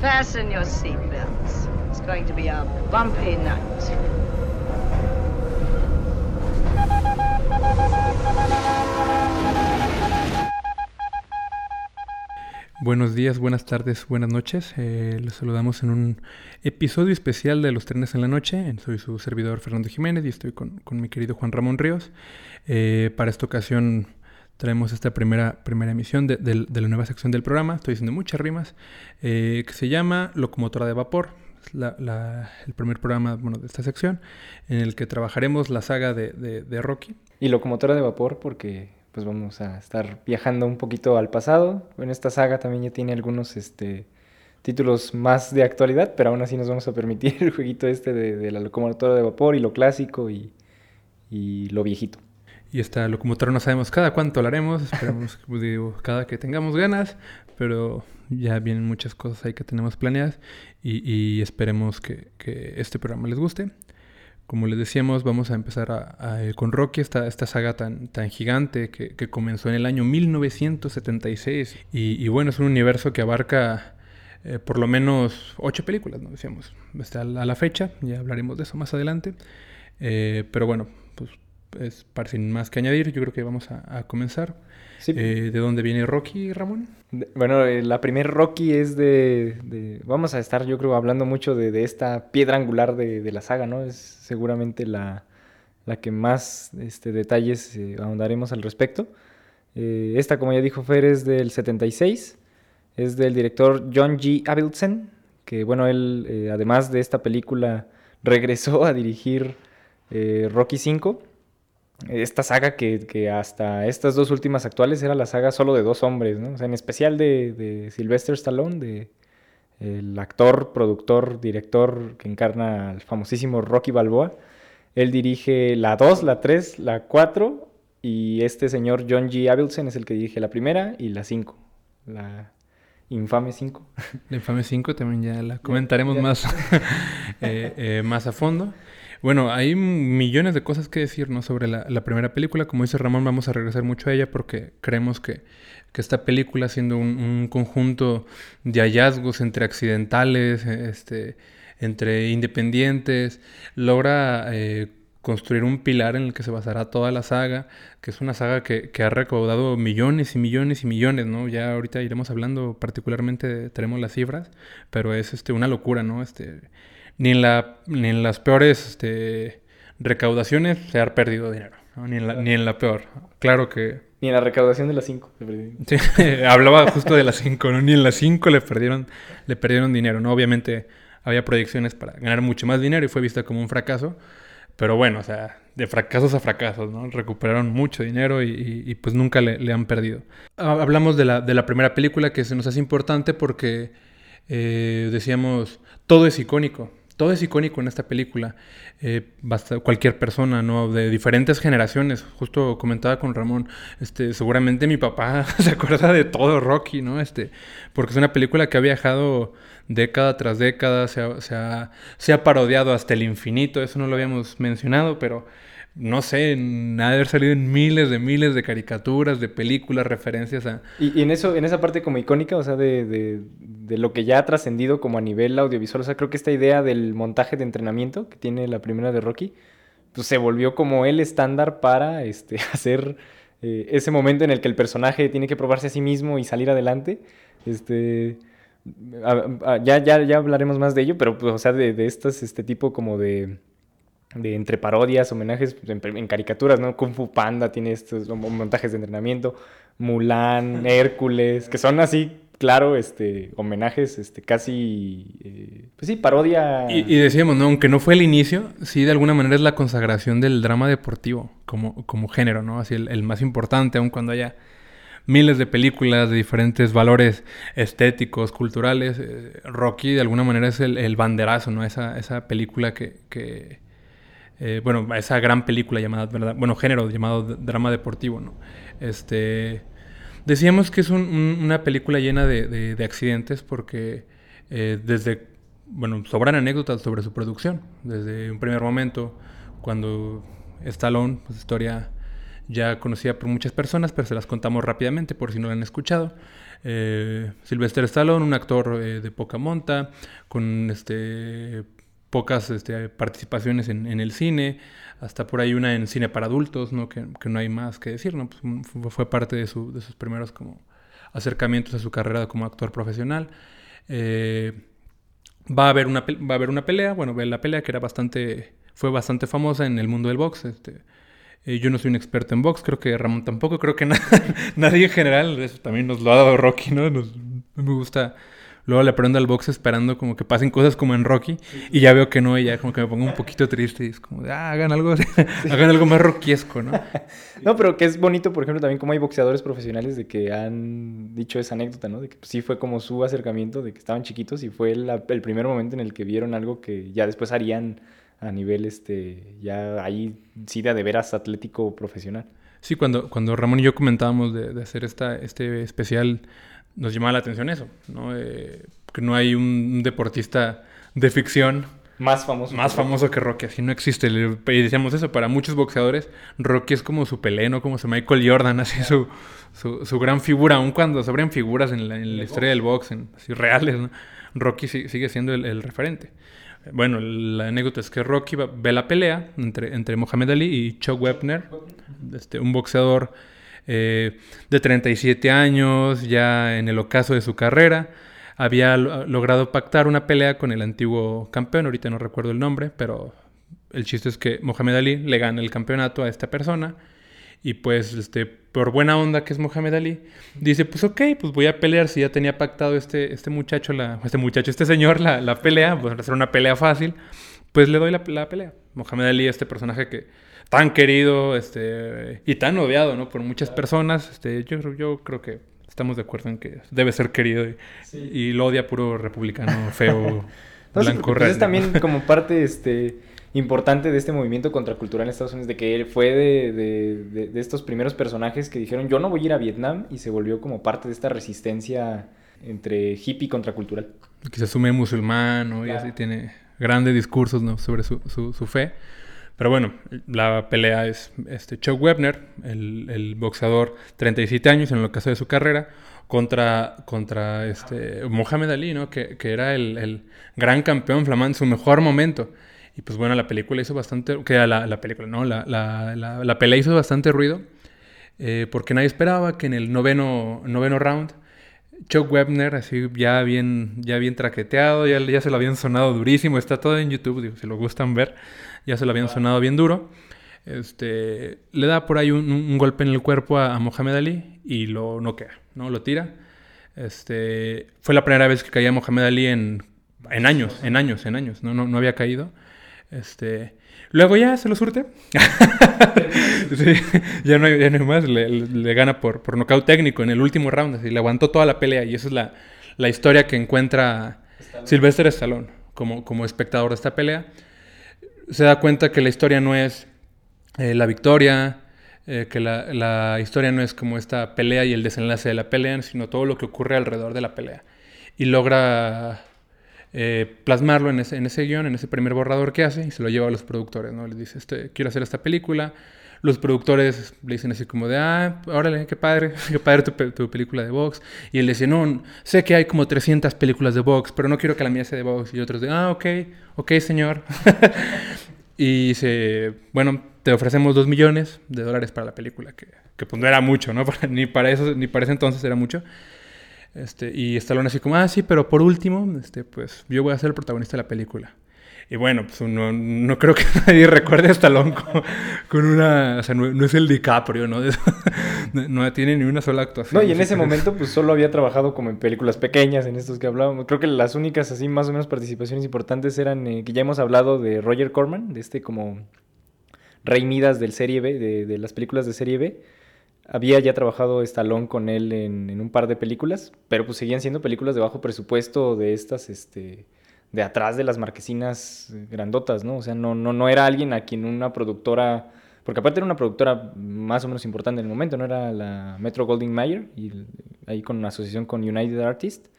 Fasten your seatbelts. It's going to be a bumpy night. Buenos días, buenas tardes, buenas noches. Eh, los saludamos en un episodio especial de Los Trenes en la Noche. Soy su servidor Fernando Jiménez y estoy con, mi querido Juan Ramón Ríos. Eh, para esta ocasión traemos esta primera, primera emisión de, la nueva sección del programa. Estoy diciendo muchas rimas, eh, que se llama Locomotora de Vapor. Es el primer programa bueno, de esta sección en el que trabajaremos la saga de, de Rocky. Y Locomotora de Vapor porque pues vamos a estar viajando un poquito al pasado. En esta saga también ya tiene algunos este, títulos más de actualidad, pero aún así nos vamos a permitir el jueguito este de, la locomotora de vapor y lo clásico y, lo viejito. Y esta locomotora no sabemos cada cuánto la haremos, esperamos pues, digo, cada que tengamos ganas, pero ya vienen muchas cosas ahí que tenemos planeadas y, esperemos que, que este programa les guste. Como les decíamos, vamos a empezar eh, con Rocky, esta, esta saga tan, tan gigante que, comenzó en el año 1976. Y, bueno, es un universo que abarca eh, por lo menos ocho películas, ¿no? Decíamos, está a la fecha, ya hablaremos de eso más adelante. Eh, pero bueno, pues es, para sin más que añadir, yo creo que vamos a, comenzar. ¿De dónde viene Rocky, Ramón? bueno, la primer Rocky es de, Vamos a estar, yo creo, hablando mucho de, esta piedra angular de, la saga, ¿no? Es seguramente la, que más este, detalles eh, ahondaremos al respecto. Eh, esta, como ya dijo Fer, es del 76. Es del director John G. Avildsen, que, bueno, él, eh, además de esta película, regresó a dirigir Rocky V esta saga que, hasta estas dos últimas actuales era la saga solo de dos hombres, ¿no? O sea, en especial de, Sylvester Stallone, de el actor, productor, director que encarna al famosísimo Rocky Balboa. Él dirige la 2, la 3, la 4 y este señor John G. Avildsen es el que dirige la primera y la 5, la infame 5. La infame 5 también ya la comentaremos más, eh, eh, más a fondo. Bueno, hay millones de cosas que decir ¿no? sobre la, primera película. Como dice Ramón, vamos a regresar mucho a ella porque creemos que, esta película, siendo un, conjunto de hallazgos entre accidentales, este, entre independientes, logra eh, construir un pilar en el que se basará toda la saga, que es una saga que, ha recaudado millones y millones y millones, ¿no? Ya ahorita iremos hablando particularmente, tenemos las cifras, pero es este, una locura, ¿no? Este, ni en, la, ni en las peores este, recaudaciones se ha perdido dinero, ni, en la, ni en la peor. Claro que... Ni en la recaudación de las 5 Sí, hablaba justo de las 5, ¿no? Ni en las 5 le perdieron, le perdieron dinero, ¿no? Obviamente había proyecciones para ganar mucho más dinero y fue vista como un fracaso. Pero bueno, o sea, de fracasos a fracasos, ¿no? Recuperaron mucho dinero y, pues nunca le, han perdido. Hablamos de la, de la primera película que se nos hace importante porque eh, decíamos, todo es icónico todo es icónico en esta película. Eh, basta cualquier persona, ¿no? De diferentes generaciones. Justo comentaba con Ramón, este, seguramente mi papá se acuerda de todo Rocky, ¿no? Este, porque es una película que ha viajado década tras década, se ha, se ha parodiado hasta el infinito, eso no lo habíamos mencionado, pero no sé, nada de haber salido en miles de miles de caricaturas, de películas, referencias a... Y, en eso, en esa parte como icónica, o sea, de, lo que ya ha trascendido como a nivel audiovisual, o sea, creo que esta idea del montaje de entrenamiento que tiene la primera de Rocky, pues se volvió como el estándar para este, hacer eh, ese momento en el que el personaje tiene que probarse a sí mismo y salir adelante. Este... ya, ya, ya hablaremos más de ello, pero pues, o sea, de, de estas, este tipo como de de entre parodias, homenajes pues, en, caricaturas, ¿no? Kung Fu Panda tiene estos montajes de entrenamiento, Mulan, Hércules, que son así, claro, este, homenajes, este, casi, eh, pues sí, parodia. Y, decíamos, ¿no? Aunque no fue el inicio, sí, de alguna manera es la consagración del drama deportivo como, como género, ¿no? Así el, más importante, aun cuando haya miles de películas de diferentes valores estéticos, culturales. Eh, Rocky de alguna manera es el, banderazo, ¿no? Esa, esa película que, que, eh, bueno, esa gran película llamada, bueno, género llamado drama deportivo, ¿no? Este, decíamos que es una película llena de, accidentes porque eh, desde, bueno, sobran anécdotas sobre su producción. Desde un primer momento, cuando Stallone, pues historia ya conocida por muchas personas, pero se las contamos rápidamente por si no la han escuchado. Eh, Sylvester Stallone, un actor de poca monta, con este, pocas este, participaciones en, el cine, hasta por ahí una en cine para adultos, ¿no? Que, no hay más que decir, ¿no? Pues fue parte de, su, de, sus primeros como acercamientos a su carrera como actor profesional. Eh, va, a haber una, va a haber una pelea, bueno, la pelea que era bastante, fue bastante famosa en el mundo del box, este, eh, yo no soy un experto en box, creo que Ramón tampoco, creo que nadie en general, eso también nos lo ha dado Rocky, ¿no? Nos, me gusta. Luego le prendo al box esperando como que pasen cosas como en Rocky y ya veo que no, y ya como que me pongo un poquito triste y es como de, ah, hagan algo, hagan algo más rockiesco, ¿no? no, pero que es bonito, por ejemplo, también como hay boxeadores profesionales de que han dicho esa anécdota, ¿no? De que pues, sí fue como su acercamiento, de que estaban chiquitos y fue el, el primer momento en el que vieron algo que ya después harían a nivel este ya ahí sí de, de veras atlético profesional. Sí, cuando, cuando Ramón y yo comentábamos de, de hacer esta, este especial, nos llamaba la atención eso, ¿no? Eh, que no hay un deportista de ficción más famoso. Más que famoso que Rocky, así no existe. Y decíamos eso, para muchos boxeadores, Rocky es como su peleno, ¿no? Como su Michael Jordan, así su, su, su, gran figura, aun cuando se abren figuras en la, en la historia del box, en, así reales, ¿no? Rocky sigue siendo el, el referente. Bueno, la anécdota es que Rocky ve la pelea entre, entre Mohamed Ali y Chuck Webner, este, un boxeador eh, de 37 años, ya en el ocaso de su carrera. Había logrado pactar una pelea con el antiguo campeón, ahorita no recuerdo el nombre, pero el chiste es que Mohamed Ali le gana el campeonato a esta persona y pues, este, por buena onda que es Mohamed Ali, dice, pues ok, pues voy a pelear si ya tenía pactado este, este muchacho, la, este muchacho, este señor, la, la pelea, pues hacer una pelea fácil, pues le doy la, la, pelea. Mohamed Ali, este personaje que tan querido este, y tan odiado, ¿no? Por muchas personas, este, yo, yo creo que estamos de acuerdo en que debe ser querido y, sí. y lo odia puro republicano feo, no, blanco. Pues es también como parte, este importante de este movimiento contracultural en Estados Unidos, de que él fue de, de, de, de, estos primeros personajes que dijeron yo no voy a ir a Vietnam y se volvió como parte de esta resistencia entre hippie y contracultural. Que se asume musulmán ¿no? claro. y así tiene grandes discursos ¿no? sobre su, su, su, fe. Pero bueno, la pelea es este Chuck Webner, el, el, boxeador, 37 años en el caso de su carrera, contra, contra este Mohamed Ali, ¿no? que, que era el, el gran campeón flamán su mejor momento. Y pues bueno, la película hizo bastante... Que la, la película, ¿no? La, la, la, la, pelea hizo bastante ruido. Eh, porque nadie esperaba que en el noveno, noveno round... Chuck Webner, así ya bien, ya bien traqueteado, ya, ya se lo habían sonado durísimo. Está todo en YouTube, digo, si lo gustan ver. Ya se lo habían sonado bien duro. Este, le da por ahí un, un golpe en el cuerpo a, a, Mohamed Ali y lo noquea, ¿no? Lo tira. Este, fue la primera vez que caía Mohamed Ali en, en años, en años, en años. No, no, no había caído. Este, luego ya se lo surte. sí, ya, no hay, ya no hay más. Le, le, gana por, por nocaut técnico en el último round. Así, le aguantó toda la pelea. Y esa es la, la historia que encuentra Stallone. Sylvester Stallone como, como espectador de esta pelea. Se da cuenta que la historia no es eh, la victoria, eh, que la, la, historia no es como esta pelea y el desenlace de la pelea, sino todo lo que ocurre alrededor de la pelea. Y logra eh, plasmarlo en ese, en ese guion, en ese primer borrador que hace, y se lo lleva a los productores, ¿no? Les dice, este, quiero hacer esta película. Los productores le dicen así como de, ah, órale, qué padre, qué padre tu, tu, película de box. Y él dice, no, sé que hay como 300 películas de box, pero no quiero que la mía sea de box. Y otros de, ah, ok, ok, señor. y dice, bueno, te ofrecemos dos millones de dólares para la película, que, que pues no era mucho, ¿no? ni, para eso, ni para ese entonces era mucho. Este, y Stallone así como, ah, sí, pero por último, este, pues yo voy a ser el protagonista de la película. Y bueno, pues no, no creo que nadie recuerde a Stallone con, con una... O sea, no, no, es el DiCaprio, ¿no? no, no tiene ni una sola actuación. No, y en ese momento pues solo había trabajado como en películas pequeñas, en estos que hablábamos. Creo que las únicas así más o menos participaciones importantes eran eh, que ya hemos hablado de Roger Corman, de este como Rey Midas del Serie B, de, de las películas de Serie B había ya trabajado Stallone con él en, en, un par de películas, pero pues seguían siendo películas de bajo presupuesto de estas, este, de atrás de las marquesinas grandotas, ¿no? O sea, no, no, no era alguien a quien una productora, porque aparte era una productora más o menos importante en el momento, ¿no? Era la Metro Goldwyn Mayer, y ahí con una asociación con United Artists,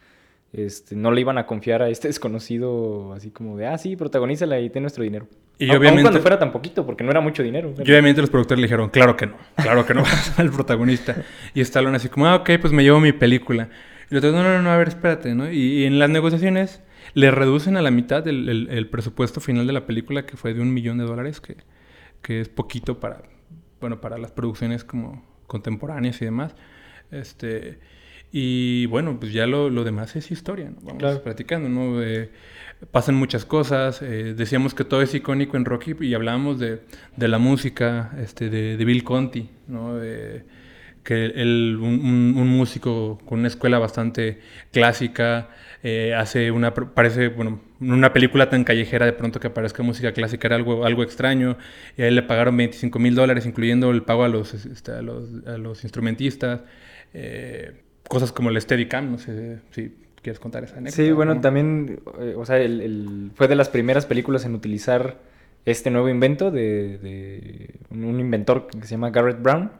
este, no le iban a confiar a este desconocido así como de, ah, sí, protagonízala y ten nuestro dinero. Y Aun- aun obviamente- cuando fuera tan poquito, porque no era mucho dinero. Y obviamente los productores le dijeron, claro que no, claro que no vas al protagonista. Y Stallone así como, ah, ok, pues me llevo mi película. Y los otros, no, no, no, a ver, espérate, ¿no? Y, y en las negociaciones le reducen a la mitad el, el- el presupuesto final de la película, que fue de un millón de dólares, que, que es poquito para, bueno, para las producciones como contemporáneas y demás. Este, y bueno, pues ya lo, lo demás es historia, ¿no? Vamos Claro. platicando, ¿no? Eh, pasan muchas cosas. eh, decíamos que todo es icónico en Rocky y hablábamos de, de la música este, de, de Bill Conti, ¿no? De- que él, un, un- un músico con una escuela bastante clásica, eh, hace una, parece, bueno, en una película tan callejera de pronto que aparezca música clásica era algo, algo extraño, y a él le pagaron 25 mil dólares, incluyendo el pago a los, este, a los, a los instrumentistas, eh, cosas como el Steadicam, no sé si quieres contar esa anécdota. Sí, bueno, ¿no? también, eh, o sea, el, el- fue de las primeras películas en utilizar este nuevo invento de, un inventor que se llama Garrett Brown.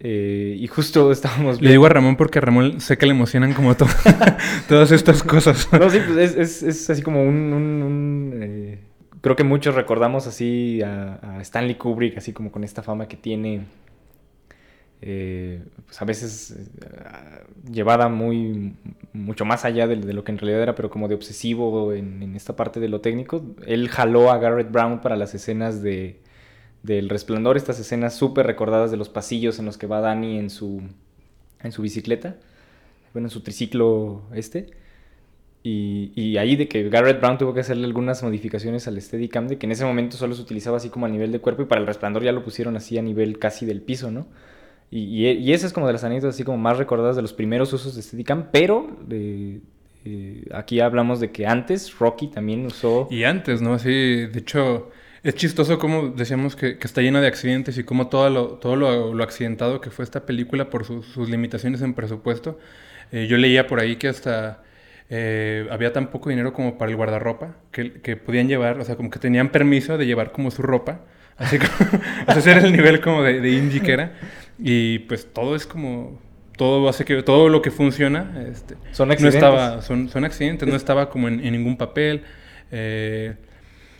Eh, y justo estábamos Le digo a Ramón porque a Ramón sé que le emocionan como to- todas estas cosas. No, sí, pues es, es- es así como un... un- un, eh, creo que muchos recordamos así a, a Stanley Kubrick, así como con esta fama que tiene, eh, pues a veces llevada muy, mucho más allá de, de lo que en realidad era, pero como de obsesivo en, en esta parte de lo técnico. Él jaló a Garrett Brown para las escenas de, del resplandor, estas escenas súper recordadas de los pasillos en los que va Danny en su, en su bicicleta, bueno, en su triciclo este. Y, y ahí de que Garrett Brown tuvo que hacerle algunas modificaciones al Steadicam, de que en ese momento solo se utilizaba así como a nivel de cuerpo y para el resplandor ya lo pusieron así a nivel casi del piso, ¿no? Y, y, esa es como de las anécdotas así como más recordadas de los primeros usos de Steadicam, pero eh, aquí hablamos de que antes Rocky también usó... Y antes, ¿no? Así, de hecho, es chistoso como decíamos que, que está lleno de accidentes y como todo lo, todo lo, lo accidentado que fue esta película por sus- sus limitaciones en presupuesto. Eh, yo leía por ahí que hasta eh, había tan poco dinero como para el guardarropa que, que podían llevar, o sea, como que tenían permiso de llevar como su ropa. Así como, o sea, ese era el nivel como de, de indie que era. Y pues todo es como, todo hace que, todo lo que funciona, este, Son no accidentes. estaba, son, son accidentes, no estaba como en, en ningún papel. Eh,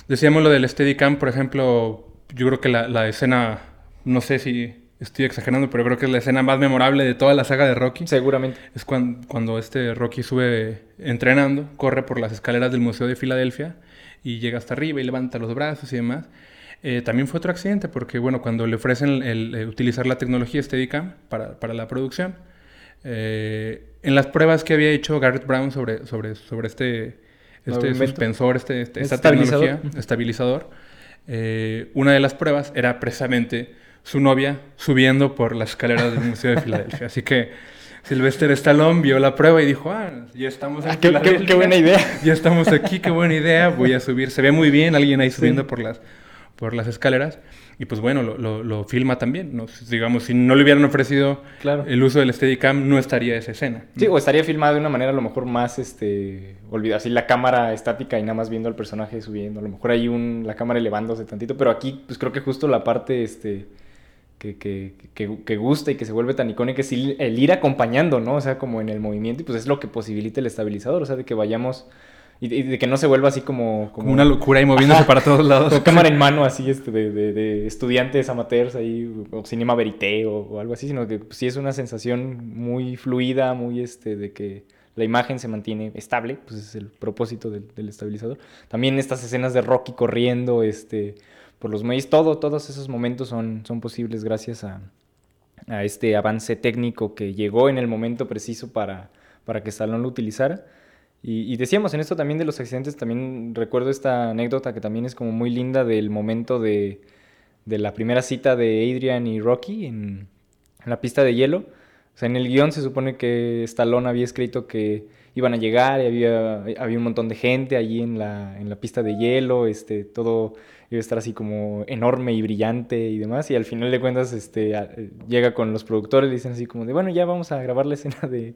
decíamos lo del Steadicam, por ejemplo, yo creo que la, la escena, no sé si estoy exagerando, pero creo que es la escena más memorable de toda la saga de Rocky. Seguramente. Es cuan- cuando, este Rocky sube entrenando, corre por las escaleras del Museo de Filadelfia y llega hasta arriba y levanta los brazos y demás. Eh, también fue otro accidente porque, bueno, cuando le ofrecen el, eh, utilizar la tecnología Steadicam para, para la producción, eh, en las pruebas que había hecho Garrett Brown sobre, sobre, sobre este, este suspensor, este, este- Es esta estabilizador. tecnología, estabilizador, eh, una de las pruebas era precisamente su novia subiendo por las escaleras del Museo de Filadelfia. Así que Sylvester Stallone vio la prueba y dijo, ah, ya estamos en Ah, qué- qué- qué buena idea. Ya estamos aquí, qué buena idea, voy a subir. Se ve muy bien, alguien ahí subiendo por, las, por las escaleras. Y pues bueno, lo, lo- lo filma también. ¿no? Digamos, si no le hubieran ofrecido Claro. el uso del Steadicam, no estaría esa escena. Sí, o estaría filmado de una manera a lo mejor más, este, olvida, así la cámara estática y nada más viendo al personaje subiendo. A lo mejor hay un, la cámara elevándose tantito, pero aquí, pues creo que justo la parte, este, que, que, que, que gusta y que se vuelve tan icónica es el ir acompañando, ¿no? O sea, como en el movimiento y pues es lo que posibilita el estabilizador, o sea, de que vayamos y, y de que no se vuelva así como... Como una locura y moviéndose Ajá. para todos lados. Con cámara en mano, así, este, de, de- de estudiantes amateurs ahí, o cinema verité o, o algo así, sino que pues, sí es una sensación muy fluida, muy, este, de que la imagen se mantiene estable, pues es el propósito del, del estabilizador. También estas escenas de Rocky corriendo, este, por los muelles, todo, todos esos momentos son, son posibles gracias a, a este avance técnico que llegó en el momento preciso para, para que Stallone lo utilizara. Y, decíamos en esto también de los accidentes, también recuerdo esta anécdota que también es como muy linda del momento de, de la primera cita de Adrian y Rocky en, la pista de hielo. O sea, en el guion se supone que Stallone había escrito que iban a llegar y había, había un montón de gente allí en la, en la pista de hielo, este, todo iba a estar así como enorme y brillante y demás. Y al final de cuentas este, a- llega con los productores y dicen así como de, bueno, ya vamos a grabar la escena de,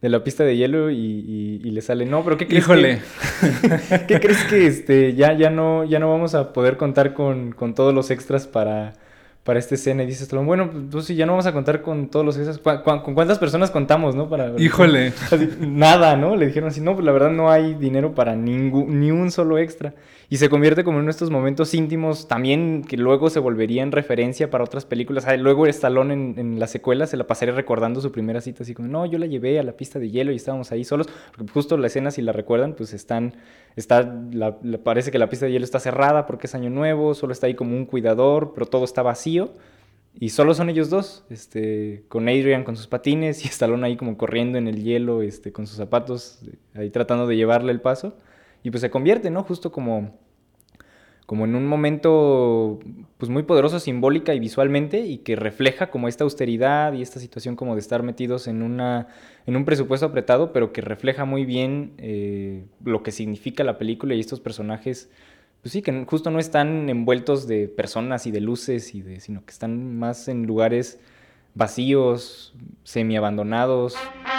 de la pista de hielo y, y- y le sale, no, pero ¿qué crees que- Híjole. ¿Qué crees que este, ya, ya, no, ya no vamos a poder contar con, con todos los extras para, para esta escena y dice Stallone, bueno, pues sí, ya no vamos a contar con todos los esas, ¿cu- cu- ¿con cuántas personas contamos, no? Para, Híjole. Así, nada, ¿no? Le dijeron así, no, pues la verdad no hay dinero para ningún, ni un solo extra. Y se convierte como en uno de estos momentos íntimos también que luego se volverían referencia para otras películas. Ah, luego Stallone en, en la secuela se la pasaría recordando su primera cita, así como, no, yo la llevé a la pista de hielo y estábamos ahí solos. Porque justo la escena, si la recuerdan, pues están, está, la- la- parece que la pista de hielo está cerrada porque es año nuevo, solo está ahí como un cuidador, pero todo está vacío. Y solo son ellos dos, este, con Adrian con sus patines y Stallone ahí como corriendo en el hielo, este, con sus zapatos, ahí tratando de llevarle el paso. Y pues se convierte, ¿no? Justo como, como en un momento pues muy poderoso simbólica y visualmente y que refleja como esta austeridad y esta situación como de estar metidos en, una, en un presupuesto apretado, pero que refleja muy bien eh, lo que significa la película y estos personajes pues sí, que justo no están envueltos de personas y de luces, y de, sino que están más en lugares vacíos, semi-abandonados. You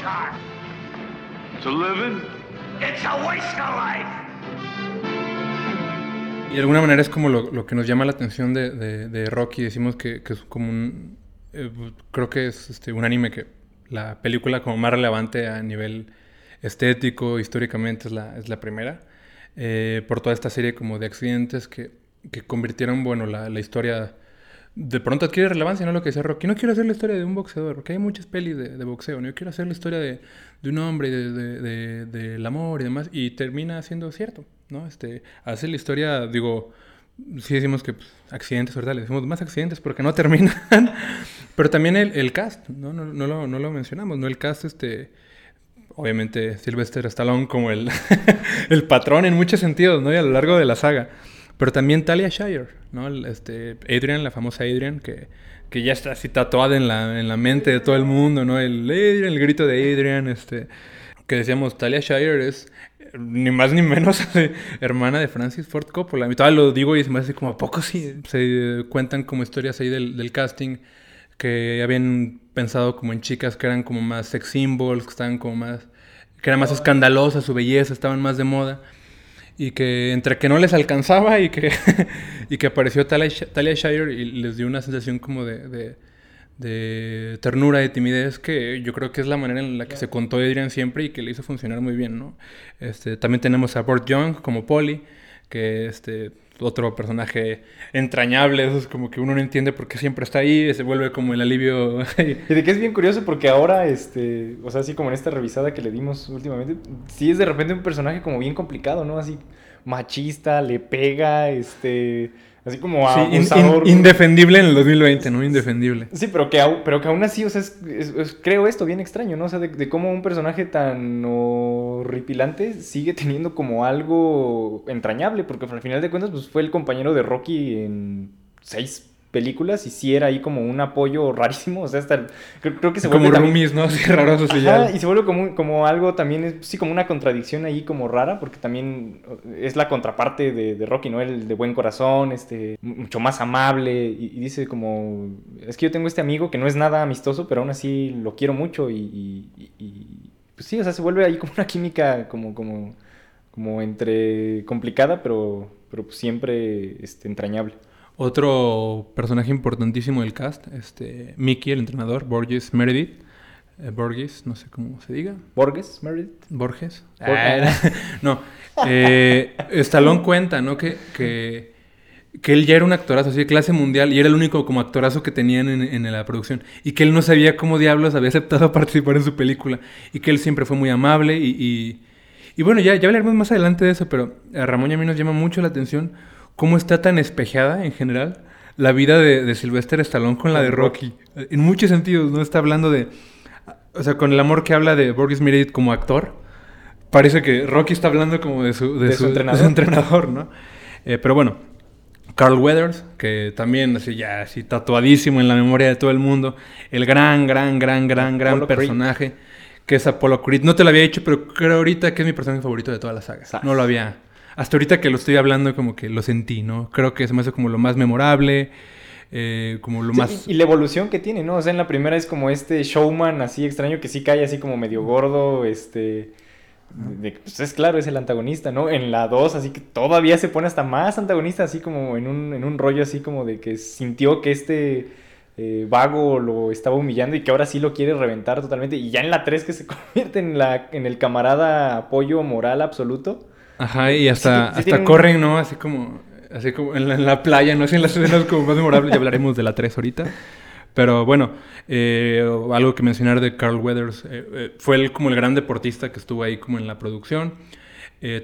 second-rate loan shark. It's a living. It's a waste of life. Y de alguna manera es como lo, lo que nos llama la atención de, de- de Rocky. Decimos que, que es como un... eh, creo que es este, un anime que la película como más relevante a nivel estético, históricamente, es la, es la primera. Eh, por toda esta serie como de accidentes que, que convirtieron, bueno, la, la historia... De pronto adquiere relevancia, ¿no? Lo que decía Rocky. No quiero hacer la historia de un boxeador, porque hay muchas pelis de, boxeo, ¿no? Yo quiero hacer la historia de, de un hombre, de- del amor y demás. Y termina siendo cierto, ¿no? Este, hace la historia, digo, sí decimos que pues, accidentes, ¿verdad? Le decimos más accidentes porque no terminan. Pero también el, el cast, ¿no? No, no lo, no lo mencionamos, ¿no? El cast, este... Obviamente Sylvester Stallone como el, el patrón en muchos sentidos, ¿no? Y a lo largo de la saga. Pero también Talia Shire, ¿no? Este, Adrian, la famosa Adrian, que, que ya está así tatuada en la, en la mente de todo el mundo, ¿no? El Adrian, el grito de Adrian, este... Que decíamos, Talia Shire es eh, ni más ni menos hermana de Francis Ford Coppola. Y todavía lo digo y se me hace como, ¿a poco sí? Se eh, cuentan como historias ahí del, del casting que habían pensado como en chicas que eran como más sex symbols, que estaban como más, que era más escandalosa su belleza, estaban más de moda. Y que entre que no les alcanzaba y que, y que apareció Talia, Sh- Talia Shire y les dio una sensación como de, de, de ternura, de timidez, que yo creo que es la manera en la que se contó Adrian siempre y que le hizo funcionar muy bien, ¿no? Este, también tenemos a Burt Young como Polly, que este otro personaje entrañable, eso es como que uno no entiende por qué siempre está ahí, se vuelve como el alivio. Y de que es bien curioso porque ahora, este, o sea, así como en esta revisada que le dimos últimamente, sí es de repente un personaje como bien complicado, ¿no? Así machista, le pega, este, así como Sí, in- in- abusador. indefendible en el 2020, ¿no? Indefendible. Sí, pero que, pero que aún así, o sea, es- es- es- creo esto bien extraño, ¿no? O sea, de, de cómo un personaje tan horripilante sigue teniendo como algo entrañable, porque al final de cuentas, pues fue el compañero de Rocky en seis películas y sí era ahí como un apoyo rarísimo, o sea, hasta el- creo, creo que se vuelve Como también- roomies, ¿no? Así Ajá, ya. y se vuelve como, como algo también, sí, como una contradicción ahí como rara, porque también es la contraparte de, de Rocky, ¿no? El de buen corazón, este, mucho más amable, y, y dice como, es que yo tengo este amigo que no es nada amistoso, pero aún así lo quiero mucho, y, y- y- y, pues sí, o sea, se vuelve ahí como una química como, como, como entre complicada, pero, pero pues siempre este, entrañable. Otro personaje importantísimo del cast, este, Mickey, el entrenador, Borges Meredith. eh, Borges, no sé cómo se diga. Borges, Meredith. Borges. Bor- Ah, no. Eh, Stallone cuenta, ¿no? Que, que, que él ya era un actorazo así de clase mundial y era el único como actorazo que tenían en, en la producción. Y que él no sabía cómo diablos había aceptado participar en su película. Y que él siempre fue muy amable y... y- y bueno, ya, ya hablaremos más adelante de eso, pero a Ramón y a mí nos llama mucho la atención cómo está tan espejada en general la vida de, de Sylvester Stallone con la de Rocky. En muchos sentidos, ¿no? Está hablando de... O sea, con el amor que habla de Borges Meredith como actor, parece que Rocky está hablando como de su, de De su, su entrenador. de su entrenador, ¿no? Eh, pero bueno, Carl Weathers, que también así ya así tatuadísimo en la memoria de todo el mundo, el gran, gran, gran, gran, gran Apollo Creed. personaje que es Apollo Creed. No te lo había dicho, pero creo ahorita que es mi personaje favorito de toda la saga. No lo había. Hasta ahorita que lo estoy hablando, como que lo sentí, ¿no? Creo que se me hace como lo más memorable, eh, como lo Sí, más. y, y la evolución que tiene, ¿no? O sea, en la primera es como este showman así extraño que sí cae así como medio gordo, este... de- pues es claro, es el antagonista, ¿no? En la 2, así que todavía se pone hasta más antagonista, así como en un, en un rollo así como de que sintió que este eh, vago lo estaba humillando y que ahora sí lo quiere reventar totalmente. Y ya en la 3 que se convierte en, la, en el camarada apoyo moral absoluto. Ajá, y hasta, Sí, sí hasta tiene un- corren, ¿no? Así como, así como en la, en la playa, ¿no? Así en las escenas como más memorables, ya hablaremos de la 3 ahorita. Pero bueno, eh, algo que mencionar de Carl Weathers, eh, eh, fue él como el gran deportista que estuvo ahí como en la producción.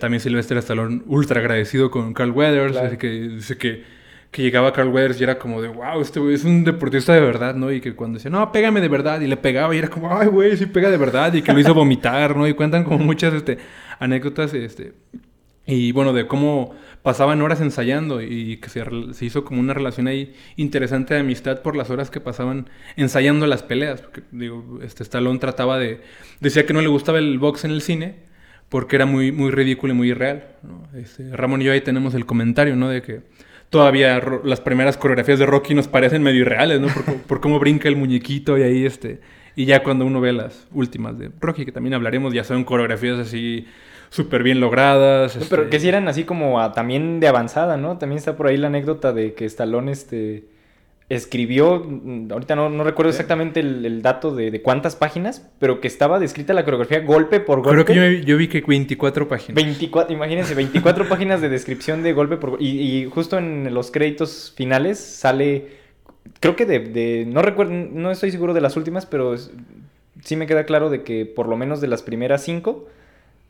También Sylvester Stallone, ultra agradecido con Carl Weathers, Claro. así que dice que, que llegaba Carl Weathers y era como de, wow, este güey es un deportista de verdad, ¿no? Y que cuando decía, no, pégame de verdad, y le pegaba y era como, ay, güey, sí pega de verdad, y que lo hizo vomitar, ¿no? Y cuentan como muchas este, anécdotas, este, y bueno, de cómo pasaban horas ensayando y que se, se hizo como una relación ahí interesante de amistad por las horas que pasaban ensayando las peleas. Porque, digo, este Stallone trataba de... Decía que no le gustaba el box en el cine porque era muy, muy ridículo y muy irreal. Este, Ramón y yo ahí tenemos el comentario, ¿no? De que todavía las primeras coreografías de Rocky nos parecen medio irreales, ¿no? Por, por cómo brinca el muñequito y ahí este... Y ya cuando uno ve las últimas de Rocky, que también hablaremos, ya son coreografías así súper bien logradas. No, Pero este, que si eran así como a- también de avanzada, ¿no? También está por ahí la anécdota de que Stallone este, escribió, mm, ahorita no, no recuerdo exactamente el, el dato de, de cuántas páginas, pero que estaba descrita la coreografía golpe por golpe. Creo que yo, yo vi que 24 páginas. 24, imagínense, 24 páginas de descripción de golpe por golpe. Y, y justo en los créditos finales sale, creo que de, de- no recuerdo, no estoy seguro de las últimas, pero es- sí me queda claro de que por lo menos de las primeras cinco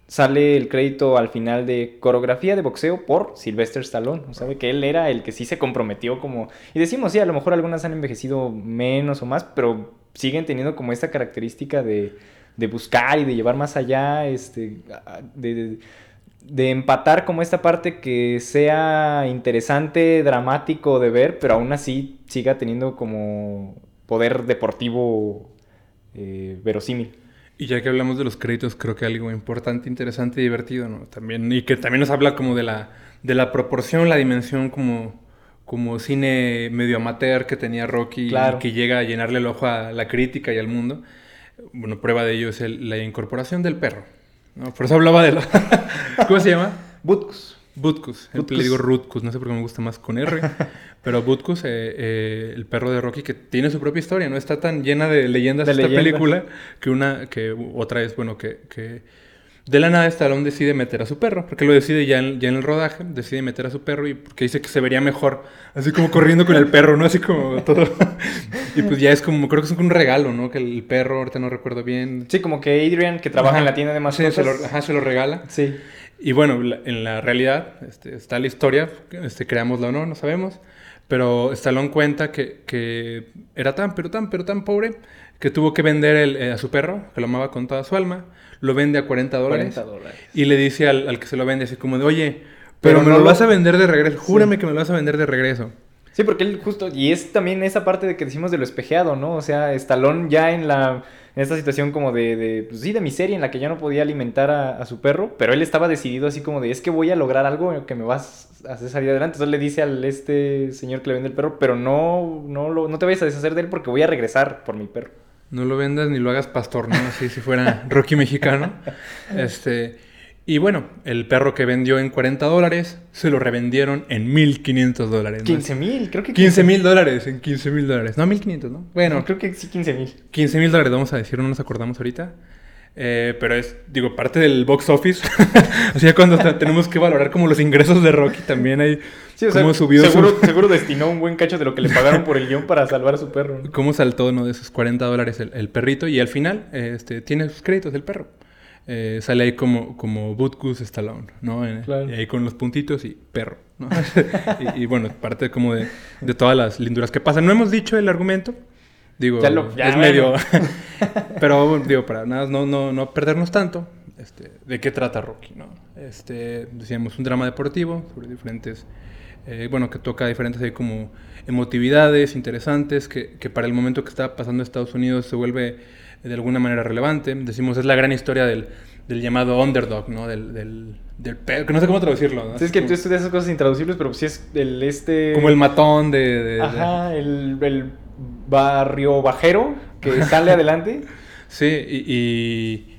sale el crédito al final de coreografía de boxeo por Sylvester Stallone. O sea, que él era el que sí se comprometió como... Y decimos, sí, a lo mejor algunas han envejecido menos o más, pero siguen teniendo como esta característica de, de buscar y de llevar más allá, este, de- de empatar como esta parte que sea interesante, dramático de ver, pero aún así siga teniendo como poder deportivo eh, verosímil. Y ya que hablamos de los créditos, creo que algo importante, interesante y divertido, ¿no? También, y que también nos habla como de la, de la proporción, la dimensión como, como cine medio amateur que tenía Rocky Claro. y que llega a llenarle el ojo a la crítica y al mundo. Bueno, prueba de ello es el- la incorporación del perro. ¿no? Por eso hablaba de lo... ¿Cómo se llama? Butkus. Butkus. Butkus. Le digo Rutkus, no sé por qué me gusta más con R. pero Butkus, eh, eh, el perro de Rocky, que tiene su propia historia, ¿no? Está tan llena de leyendas De esta leyendas. película que una, que otra es, bueno, que, que de la nada Stallone decide meter a su perro, porque lo decide ya en, ya en el rodaje, decide meter a su perro y porque dice que se vería mejor, así como corriendo con el perro, ¿no? Así como todo. y pues ya es como, creo que es un regalo, ¿no? Que el perro, ahorita no recuerdo bien. Sí, como que Adrian, que trabaja Ajá. en la tienda de Sí, mascotas. se lo, ajá, se lo regala. Sí. Y bueno, la- en la realidad este, está la historia, este, creámosla o no, no sabemos, pero Stallone cuenta que, que era tan, pero tan, pero tan pobre que tuvo que vender el- eh, a su perro, que lo amaba con toda su alma, lo vende a 40 dólares, 40 dólares. y le dice al, al que se lo vende así como de, oye, pero, Pero me no lo lo- vas a vender de regreso, júrame que me lo vas a vender de regreso. Sí, porque él justo, y es también esa parte de que decimos de lo espejeado, ¿no? O sea, Stallone ya en la, en esta situación como de, de pues sí, de miseria en la que ya no podía alimentar a, a su perro, pero él estaba decidido así como de, es que voy a lograr algo que me vas a hacer salir adelante. Entonces le dice al este señor que le vende el perro, pero no, no, lo, no te vayas a deshacer de él porque voy a regresar por mi perro. No lo vendas ni lo hagas pastor, ¿no? Así si fuera Rocky mexicano. Este, y bueno, el perro que vendió en 40 dólares se lo revendieron en 1500 dólares. ¿no? 15 mil, creo que 15 mil dólares en 15 mil dólares. No, 1500, ¿no? Bueno, No, creo que sí 15 mil. 15 mil dólares, vamos a decir, no nos acordamos ahorita. Eh, pero es, digo, parte del box office. o sea, cuando te- tenemos que valorar como los ingresos de Rocky también hay. Sí, o sea, cómo subió su- seguro, seguro destinó un buen cacho de lo que le pagaron por el guion para salvar a su perro. ¿no? cómo saltó ¿no? de esos 40 dólares el, el perrito y al final eh, este, tiene sus créditos el perro. Eh, sale ahí como, como Butkus Stallone, ¿no? En- Claro. Y ahí con los puntitos y perro, ¿no? y, y bueno, parte como de, de todas las linduras que pasan. No hemos dicho el argumento. Digo, Ya lo- ya, es medio... Pero digo, para nada, no, no, no perdernos tanto. Este, ¿De qué trata Rocky, no? Este, decíamos, un drama deportivo sobre diferentes eh, bueno, que toca diferentes ahí como emotividades interesantes, que, que para el momento que está pasando Estados Unidos se vuelve de alguna manera relevante. Decimos, es la gran historia del, del llamado underdog, ¿no? Del, del, del que no sé cómo traducirlo. ¿no? Sí, es que tú estudias esas cosas intraducibles, pero pues sí es el este... como el matón de... de- de- Ajá, el, el barrio bajero que sale adelante. Sí, y, y,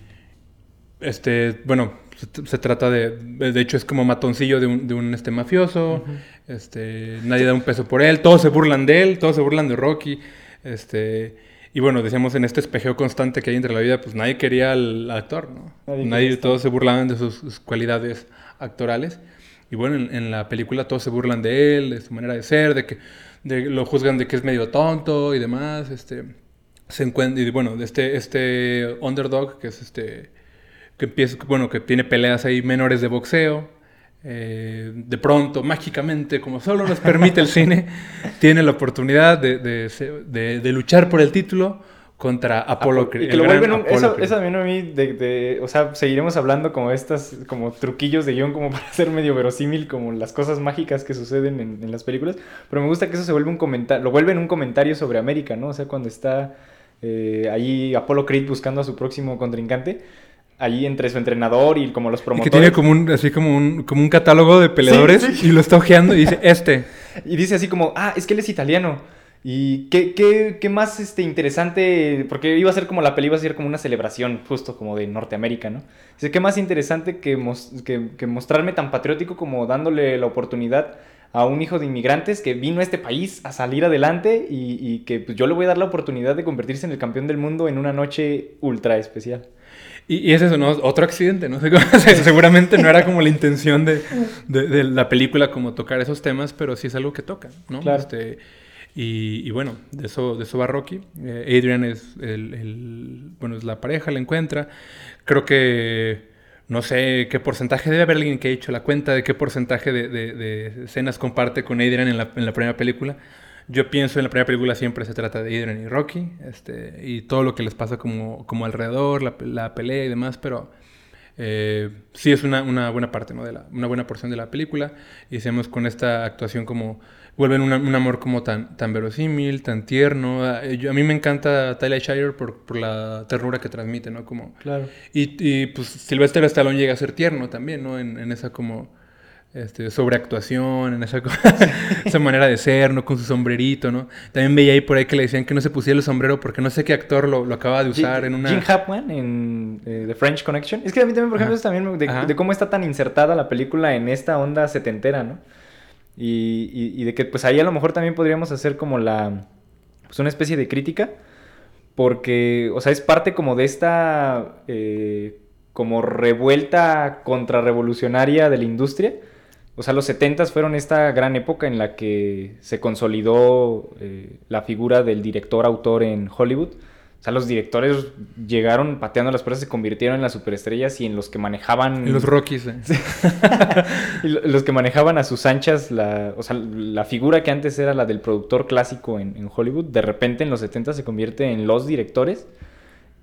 este, bueno, se, se trata de, de hecho es como matoncillo de un, de un este mafioso, este, nadie da un peso por él, todos se burlan de él, todos se burlan de Rocky, este, y bueno, decíamos en este espejeo constante que hay entre la vida, pues nadie quería al actor, ¿no? Nadie Nadie, todos se burlaban de sus, sus cualidades actorales, y bueno, en, en la película todos se burlan de él, de su manera de ser, de que de- lo juzgan de que es medio tonto y demás, este se encuentra y bueno este este underdog que es este que empieza bueno que tiene peleas ahí menores de boxeo eh, de pronto mágicamente como solo nos permite el cine tiene la oportunidad de, de se- de- de luchar por el título contra Apolo Creed Y que lo vuelven un, eso, también a mí, de, de- o sea, seguiremos hablando como estas, como truquillos de guion como para hacer medio verosímil como las cosas mágicas que suceden en, en las películas, pero me gusta que eso se vuelve un comentario, lo vuelven un comentario sobre América, ¿no? O sea, cuando está eh, ahí Apollo Creed buscando a su próximo contrincante, allí entre su entrenador y como los Y promotores. que tiene como un así como un como un catálogo de peleadores sí. y lo está ojeando y dice este Y dice así como, ah, es que él es italiano. Y qué, qué, qué más este, interesante, porque iba a ser como la peli, iba a ser como una celebración justo como de Norteamérica, ¿no? Dice, qué más interesante que, mos- que, que mostrarme tan patriótico como dándole la oportunidad a un hijo de inmigrantes que vino a este país a salir adelante y, y que pues, yo le voy a dar la oportunidad de convertirse en el campeón del mundo en una noche ultra especial. Y, y es eso, ¿no? Otro accidente, ¿no? Seguramente no era como la intención de, de- de la película como tocar esos temas, pero sí es algo que toca, ¿no? Claro. Este, y, y bueno, de eso, de eso va Rocky. Eh, Adrian es, el, el- bueno, es la pareja, la encuentra. Creo que, no sé qué porcentaje, debe haber alguien que ha hecho la cuenta de qué porcentaje de, de- escenas comparte con Adrian en la, en la primera película. Yo pienso en la primera película siempre se trata de Adrian y Rocky, este, y todo lo que les pasa como, como alrededor, la, la pelea y demás, pero eh, sí es una, una buena parte, ¿no? De la, una buena porción de la película. Y decíamos con esta actuación como... Vuelven una- un amor como tan, tan verosímil, tan tierno. Ah, eh, yo- a mí me encanta Tyler Shire por, por la ternura que transmite, ¿no? Como, Claro. y, y, pues Sylvester Stallone llega a ser tierno también, ¿no? En, en esa como este, sobreactuación, en esa, esa manera de ser, ¿no? Con su sombrerito, ¿no? También veía ahí por ahí que le decían que no se pusiera el sombrero porque no sé qué actor lo, lo acaba de usar en una... Jim Hackman en eh, The French Connection. Es que a mí también, por ejemplo, Ajá. es también de, de cómo está tan insertada la película en esta onda setentera, ¿no? Y, de que pues ahí a lo mejor también podríamos hacer como la... Pues una especie de crítica. Porque, o sea, es parte como de esta... eh, como revuelta contrarrevolucionaria de la industria. O sea, los 70 fueron esta gran época en la que se consolidó eh, la figura del director-autor en Hollywood. Sea, los directores llegaron pateando las puertas, se convirtieron en las superestrellas y en los que manejaban... En los Rockies. eh. los que manejaban a sus anchas, la, o sea, la figura que antes era la del productor clásico en, en Hollywood, de repente en los 70 se convierte en los directores.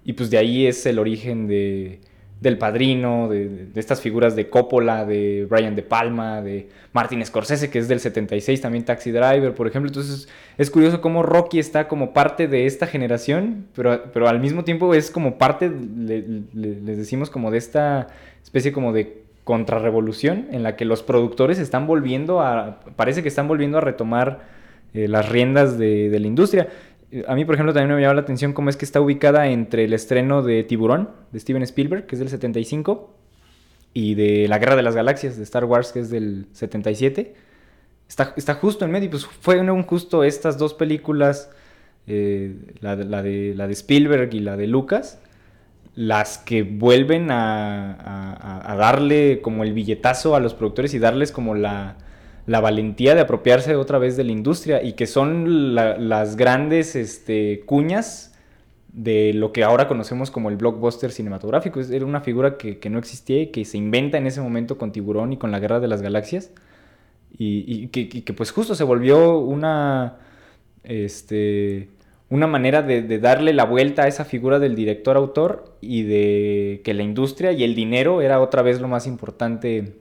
Y pues de ahí es el origen de, del padrino, de, estas figuras de Coppola, de Brian De Palma, de Martin Scorsese, que es del 76, también Taxi Driver, por ejemplo. Entonces es curioso cómo Rocky está como parte de esta generación, pero, pero al mismo tiempo es como parte, le- le- les decimos, como de esta especie como de contrarrevolución en la que los productores están volviendo a, parece que están volviendo a retomar eh, las riendas de la industria. A mí, por ejemplo, también me llama la atención cómo es que está ubicada entre el estreno de Tiburón, de Steven Spielberg, que es del 75, y de La Guerra de las Galaxias, de Star Wars, que es del 77. Está, está justo en medio, pues fueron justo estas dos películas, eh, la, de- la de, Spielberg y la de Lucas, las que vuelven a darle como el billetazo a los productores y darles como la, la valentía de apropiarse otra vez de la industria y que son la- las grandes este, cuñas de lo que ahora conocemos como el blockbuster cinematográfico. Era una figura que, que no existía y que se inventa en ese momento con Tiburón y con la Guerra de las Galaxias y, que, pues justo se volvió una, este, una manera de, darle la vuelta a esa figura del director-autor y de que la industria y el dinero era otra vez lo más importante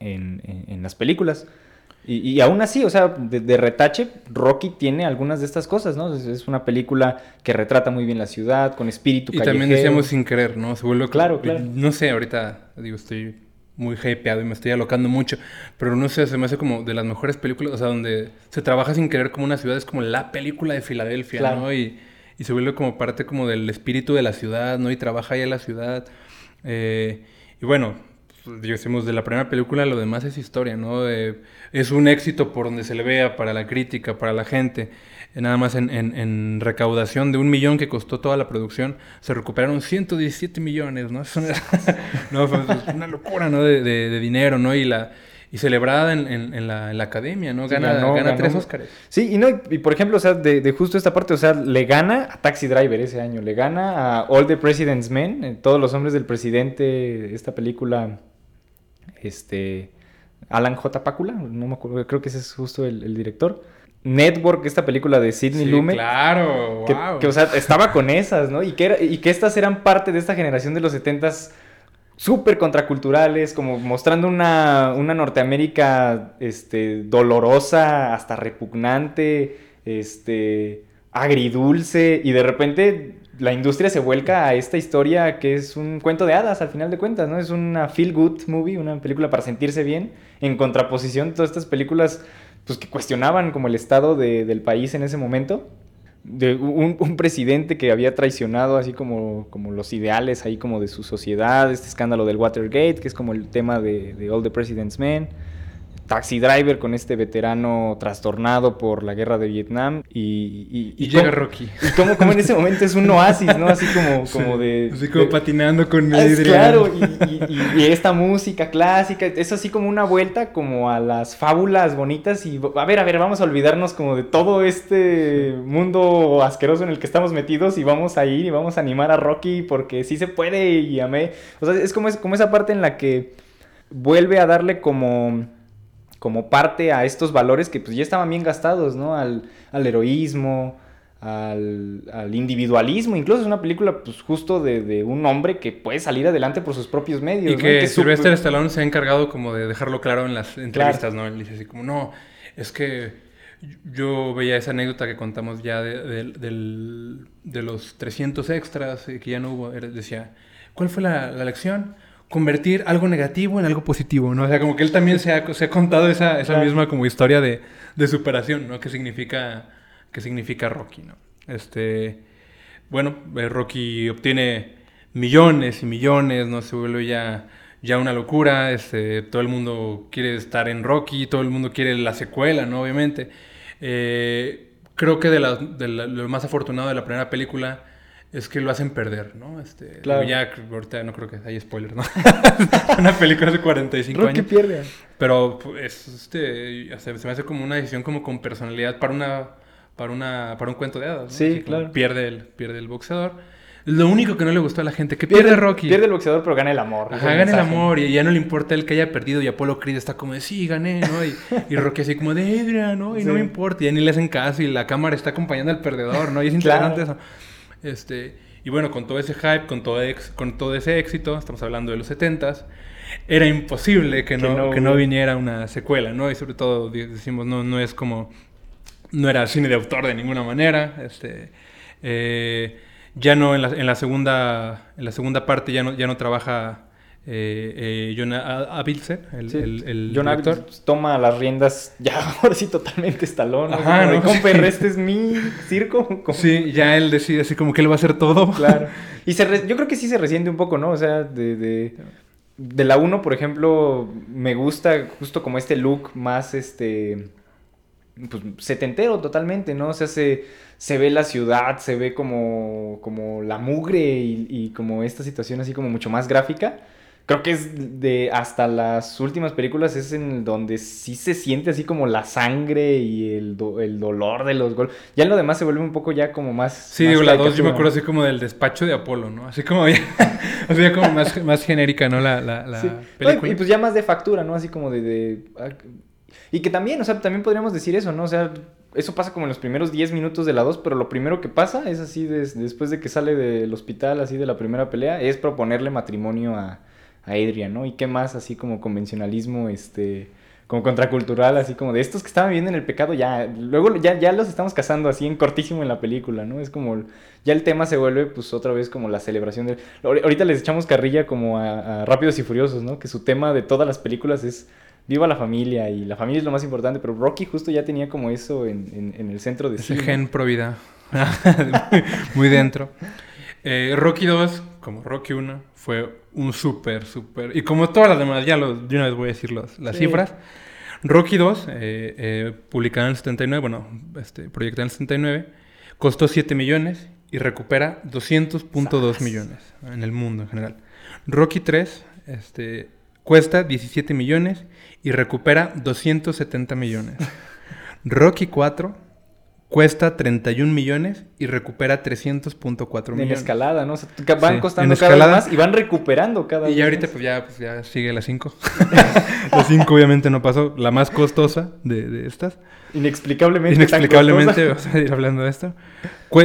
en las películas. Y, y aún así, o sea, de, de retache, Rocky tiene algunas de estas cosas, ¿no? Es, es una película que retrata muy bien la ciudad, con espíritu Y también decíamos sin querer, ¿no? Se vuelve Claro, claro. No sé, ahorita digo, estoy muy hypeado y me estoy alocando mucho, pero no sé, se me hace como de las mejores películas, o sea, donde se trabaja sin querer como una ciudad, es como la película de Filadelfia, Claro. ¿no? Y, y se vuelve como parte como del espíritu de la ciudad, ¿no? Y trabaja ahí en la ciudad. Eh, y bueno, decimos de la primera película, lo demás es historia, ¿no? Eh, es un éxito por donde se le vea, para la crítica, para la gente. Nada más en, en- en recaudación de un millón que costó toda la producción, se recuperaron 117 millones, ¿no? Es una, no, fue- es una locura, ¿no? De, de- de dinero, ¿no? Y la y celebrada en, en- en la, en la academia, ¿no? Gana, ganó- gana ganó- tres Óscares. Sí, y no, y, y por ejemplo, o sea, de, de justo esta parte, o sea, le gana a Taxi Driver ese año, le gana a All the President's Men, eh, todos los hombres del presidente, esta película, este, Alan J. Pakula, no me acuerdo, creo que ese es justo el, el director. Network, esta película de Sidney Sí, Lumet. claro, Que, wow. que, o sea, estaba con esas, ¿no? Y que, era- y que estas eran parte de esta generación de los 70s súper contraculturales, como mostrando una, una Norteamérica este, dolorosa, hasta repugnante, este, agridulce, y de repente la industria se vuelca a esta historia que es un cuento de hadas al final de cuentas, ¿no? Es una feel good movie, una película para sentirse bien, en contraposición a todas estas películas pues, que cuestionaban como el estado de- del país en ese momento. De un, un presidente que había traicionado así como, como los ideales ahí como de su sociedad, este escándalo del Watergate, que es como el tema de, de All the President's Men, Taxi Driver con este veterano trastornado por la guerra de Vietnam y... Y, Y llega cómo- Rocky. Y como, como en ese momento es un oasis, ¿no? Así como, como de... Así como de- patinando con Ah, claro, y esta música clásica, es así como una vuelta como a las fábulas bonitas y a ver, a ver, vamos a olvidarnos como de todo este mundo asqueroso en el que estamos metidos y vamos a ir y vamos a animar a Rocky porque sí se puede y amé. O sea, es como, es como esa parte en la que vuelve a darle como como parte a estos valores que pues ya estaban bien gastados, ¿no? Al, al heroísmo, al, al individualismo. Incluso es una película pues justo de, de un hombre que puede salir adelante por sus propios medios. Y ¿no? que Sylvester Stallone se ha encargado como de dejarlo claro en las entrevistas, ¿no? Él dice así como, no, es que yo veía esa anécdota que contamos ya de, de- del- de los 300 extras eh, que ya no hubo. Decía, ¿cuál fue la, la lección? Convertir algo negativo en algo positivo, ¿no? O sea, como que él también se ha, se ha contado esa, esa Claro. misma como historia de, de superación, ¿no? ¿Qué significa, qué significa Rocky, ¿no? Este, bueno, eh, Rocky obtiene millones y millones, ¿no? Se vuelve ya, ya una locura, este, todo el mundo quiere estar en Rocky, todo el mundo quiere la secuela, ¿no? Obviamente. Eh, creo que de, la- de la- lo más afortunado de la primera película es que lo hacen perder, ¿no? Este, Claro. Ya ahorita no creo que haya spoiler, ¿no? una película hace 45 Rocky años. pierde. Pero pues, este, se, se me hace como una decisión como con personalidad para una para una para un cuento de hadas. ¿no? Sí, Así claro. Pierde el pierde el boxeador. Lo único que no le gustó a la gente que pierde, Rocky. Pierde el boxeador, pero gana el amor. Ajá, gana el amor y ya no le importa el que haya perdido y Apolo Creed está como de sí, gané, ¿no? Y, y Rocky así como de Adrian, ¿no? Y no me importa, y ya ni le hacen caso y la cámara está acompañando al perdedor, ¿no? Y es Claro. interesante eso. Este, y bueno, con todo ese hype, con todo, ex- con todo ese éxito, estamos hablando de los 70s, era imposible que Que no, no que no viniera una secuela, ¿no? Y sobre todo decimos, no, no es como, no era cine de autor de ninguna manera, este, eh, ya no en la, en la segunda, en la segunda parte ya no, ya no trabaja eh, eh, John Avildsen, el, Sí, el, el John director. Toma las riendas ya ahora sí totalmente estalón. ¿no? Ajá, Como ¿no? "Compa, Sí. este es mi circo. como- Sí, ya él decide así como que él va a hacer todo. Claro. Y se re- yo creo que sí se resiente un poco, ¿no? O sea, de, de, de la 1, por ejemplo, me gusta justo como este look más, este, pues, setentero totalmente, ¿no? O sea, se, se ve la ciudad, se ve como, como la mugre y, y como esta situación así como mucho más gráfica. Creo que es de hasta las últimas películas es en donde sí se siente así como la sangre y el, do- el dolor de los golpes. Ya en lo demás se vuelve un poco ya como más... Sí, más digo, la 2 yo me acuerdo así como del despacho de Apolo, ¿no? Así como, ya- o sea, como más, más genérica, ¿no? La, la, la Sí. película. Y pues ya más de factura, ¿no? Así como de, de- ah, Y que también, o sea, también podríamos decir eso, ¿no? O sea, eso pasa como en los primeros 10 minutos de la 2, pero lo primero que pasa es así, des- después de que sale del hospital, así de la primera pelea, es proponerle matrimonio a, a Adrian, ¿no? Y qué más, así como convencionalismo, este... como contracultural, así como de estos que estaban viviendo en el pecado, ya, luego ya, ya los estamos casando así en cortísimo en la película, ¿no? Es como, ya el tema se vuelve pues otra vez como la celebración de... ahori- Ahorita les echamos carrilla como a, a Rápidos y Furiosos, ¿no? Que su tema de todas las películas es viva la familia y la familia es lo más importante, pero Rocky justo ya tenía como eso en, en- en el centro de sí, gen pro vida. Muy dentro. Eh, Rocky 2, como Rocky 1, fue un súper, súper. Y como todas las demás, ya lo, de una vez voy a decir los- las Sí. cifras. Rocky 2, eh, eh, publicada en el 79, bueno, este, proyectada en el 79, costó 7 millones y recupera 200.2 millones en el mundo en general. Rocky 3 este, cuesta 17 millones y recupera 270 millones. Rocky 4 cuesta 31 millones y recupera 300.4 En millones. escalada, ¿no? O sea, van Sí, costando en cada vez más y van recuperando cada vez Y ya ahorita pues ya, pues ya sigue la 5. la 5 obviamente no pasó, la más costosa de, de estas. Inexplicablemente. Inexplicablemente vamos a ir hablando de esto.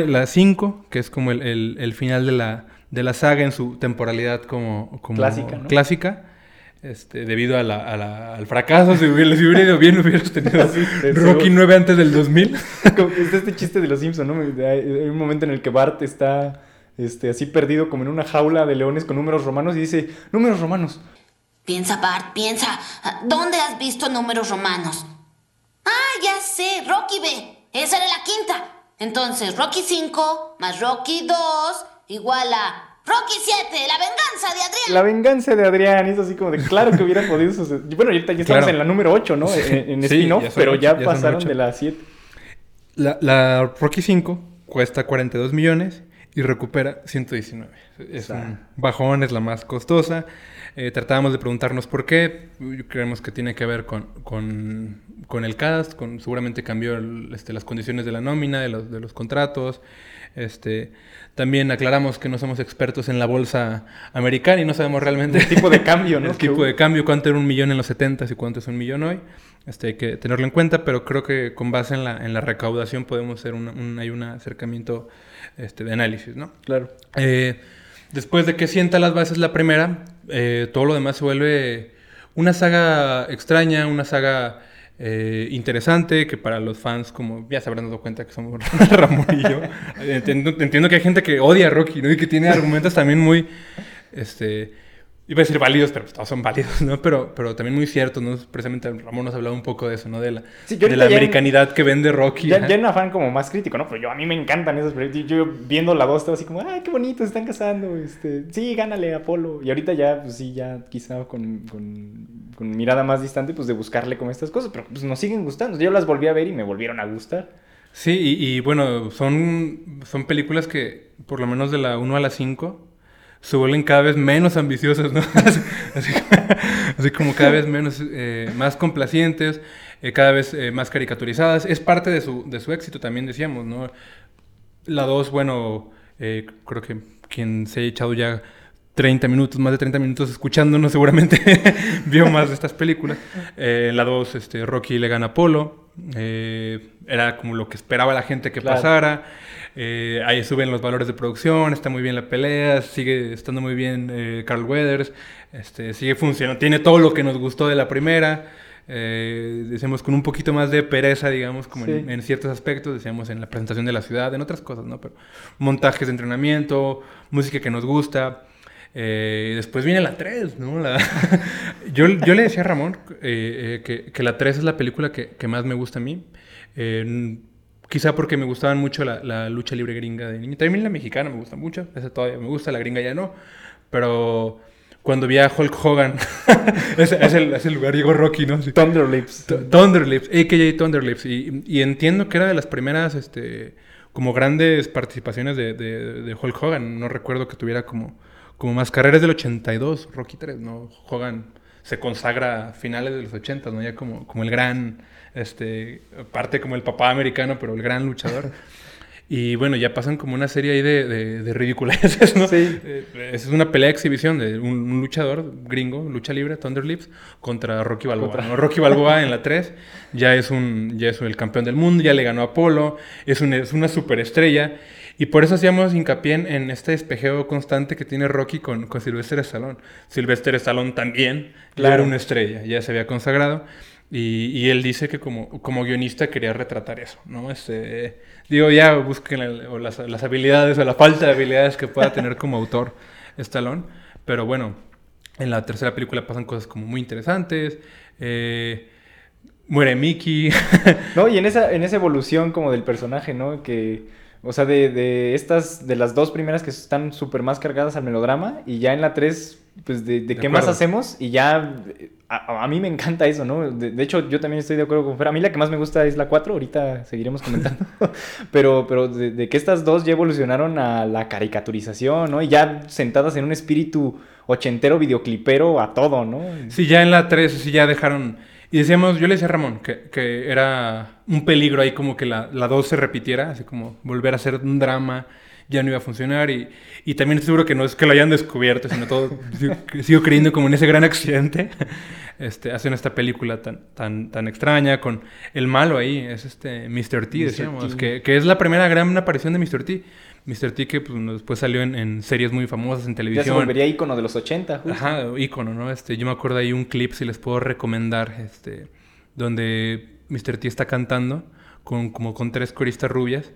La 5, que es como el, el- el final de la, de la saga en su temporalidad como, como Clásica, ¿no? clásica, este, debido a la- a la- al fracaso, si hubiera, si hubiera ido bien hubieras tenido Sí, Rocky seguro. 9 antes del 2000. Como que está este chiste de los Simpsons, ¿no? Hay, hay un momento en el que Bart está este, así perdido como en una jaula de leones con números romanos y dice, números romanos. Piensa, Bart, piensa. ¿Dónde has visto números romanos? Ah, ya sé, Rocky B. Esa era la quinta. Entonces, Rocky 5 más Rocky 2 igual a Rocky 7, la venganza de Adrián. La venganza de Adrián, es así como de, claro que hubiera podido suceder. Bueno, ahorita ya estamos Claro. en la número 8, ¿no? Sí, En, en sí, spin-off, pero ocho, ya, pasaron de la 7. La, la Rocky 5 cuesta 42 millones y recupera 119. Es un bajón, es la más costosa. Eh, tratábamos de preguntarnos por qué. Creemos que tiene que ver con, con, con el cast, con, seguramente cambió el- este, las condiciones de la nómina, de los, de los contratos. Este, también aclaramos que no somos expertos en la bolsa americana y no sabemos realmente El tipo de cambio, ¿no? el tipo de cambio, cuánto era un millón en los 70 y cuánto es un millón hoy. Este, hay que tenerlo en cuenta, pero creo que con base en la, en la recaudación podemos hacer una- un, hay un acercamiento este, de análisis, ¿no? Claro. Eh, después de que sienta las bases la primera, eh, todo lo demás se vuelve una saga extraña, una saga eh, interesante, que para los fans, como ya se habrán dado cuenta que somos Ramón y yo, entiendo, entiendo que hay gente que odia a Rocky, ¿no? Y que tiene argumentos también muy, este, iba a decir válidos, pero pues todos son válidos, ¿no? Pero, pero también muy ciertos, ¿no? Precisamente Ramón nos hablaba un poco de eso, ¿no? De la, Sí, de la americanidad que vende Rocky. Ya, en afán como más crítico, ¿no? Pero yo, a mí me encantan esas películas. Yo viendo la 2 estaba así como, ay, qué bonito, se están casando. Este, sí, gánale, Apolo. Y ahorita ya, pues sí, ya quizá con, con, con mirada más distante, pues de buscarle como estas cosas. Pero pues nos siguen gustando. Yo las volví a ver y me volvieron a gustar. Sí, y, y, bueno, son, son películas que, por lo menos de la 1 a la 5, se vuelven cada vez menos ambiciosas, ¿no? así, así- así como cada vez menos, eh, más complacientes, eh, cada vez eh, más caricaturizadas. Es parte de su, de su éxito también, decíamos, ¿no? La 2, bueno, eh, creo que quien se ha echado ya 30 minutos, más de 30 minutos escuchándonos, seguramente vio más de estas películas. Eh, en la 2, este, Rocky le gana a Apolo. eh, era como lo que esperaba la gente que Claro. pasara. Eh, ahí suben los valores de producción, está muy bien la pelea, sigue estando muy bien eh, Carl Weathers, este, sigue funcionando, tiene todo lo que nos gustó de la primera. Eh, decíamos con un poquito más de pereza, digamos, como en, Sí. en ciertos aspectos, decíamos en la presentación de la ciudad, en otras cosas, ¿no? Pero montajes de entrenamiento, música que nos gusta. Eh, después viene la 3, ¿no? La- yo, yo le decía a Ramón eh, que, que la 3 es la película que, que más me gusta a mí. Quizá porque me gustaban mucho la, la lucha libre gringa de niño. También la mexicana me gusta mucho, esa todavía me gusta, la gringa ya no. Pero cuando vi a Hulk Hogan, ese, es el, es el lugar llegó Rocky, ¿no? Sí. Thunderlips. Th- Thunderlips, a.k.a. Thunderlips. Y, y entiendo que era de las primeras, este, como grandes participaciones de, de- de Hulk Hogan. No recuerdo que tuviera como, como más carreras del 82, Rocky 3, ¿no? Hogan se consagra a finales de los 80, ¿no? Ya como, como el gran, este, parte como el papá americano, pero el gran luchador. Y bueno, ya pasan como una serie ahí de, de, de ridiculeces, ¿no? Sí. Eh, es una pelea de exhibición de un, un luchador gringo, lucha libre, Thunderlips, contra Rocky Balboa. Contra- ¿no? Rocky Balboa en la 3 ya es, un, ya es el campeón del mundo, ya le ganó a Apolo, es, un- es una superestrella. Y por eso hacíamos hincapié en, en este espejeo constante que tiene Rocky con, con Sylvester Stallone. Sylvester Stallone también Claro. era una estrella, ya se había consagrado. Y, él dice que como, como guionista quería retratar eso, ¿no? Este, digo, ya busquen las, las habilidades o la falta de habilidades que pueda tener como autor Stallone. Pero bueno, en la tercera película pasan cosas como muy interesantes. eh, muere Mickey. No, y en esa, en esa evolución como del personaje, ¿no? Que, o sea, de, de estas, de las dos primeras que están súper más cargadas al melodrama, y ya en la tres, pues, de, de De qué más hacemos, y ya, a, a mí me encanta eso, ¿no? De, de hecho, yo también estoy de acuerdo con Fer. A mí la que más me gusta es la 4, ahorita seguiremos comentando. pero, pero de, de que estas dos ya evolucionaron a la caricaturización, ¿no? Y ya sentadas en un espíritu ochentero, videoclipero a todo, ¿no? Sí, ya en la 3 sí ya dejaron... Y decíamos, yo le decía a Ramón que, que era un peligro ahí como que la, la 2 se repitiera, así como volver a ser un drama, ya no iba a funcionar. Y, y también estoy seguro que no es que lo hayan descubierto, sino todo, sigo, sigo creyendo como en ese gran accidente. Este, hacen esta película tan, tan, tan extraña con el malo ahí, es este Mr. T, decíamos, T. que, que es la primera gran aparición de Mr. T. Mr. T que pues, después salió en, en series muy famosas en Ya televisión. se volvería ícono de los 80, justo. Ajá, ícono, ¿no? Este, yo me acuerdo ahí un clip, si les puedo recomendar, este, donde Mr. T está cantando con, como con tres coristas rubias,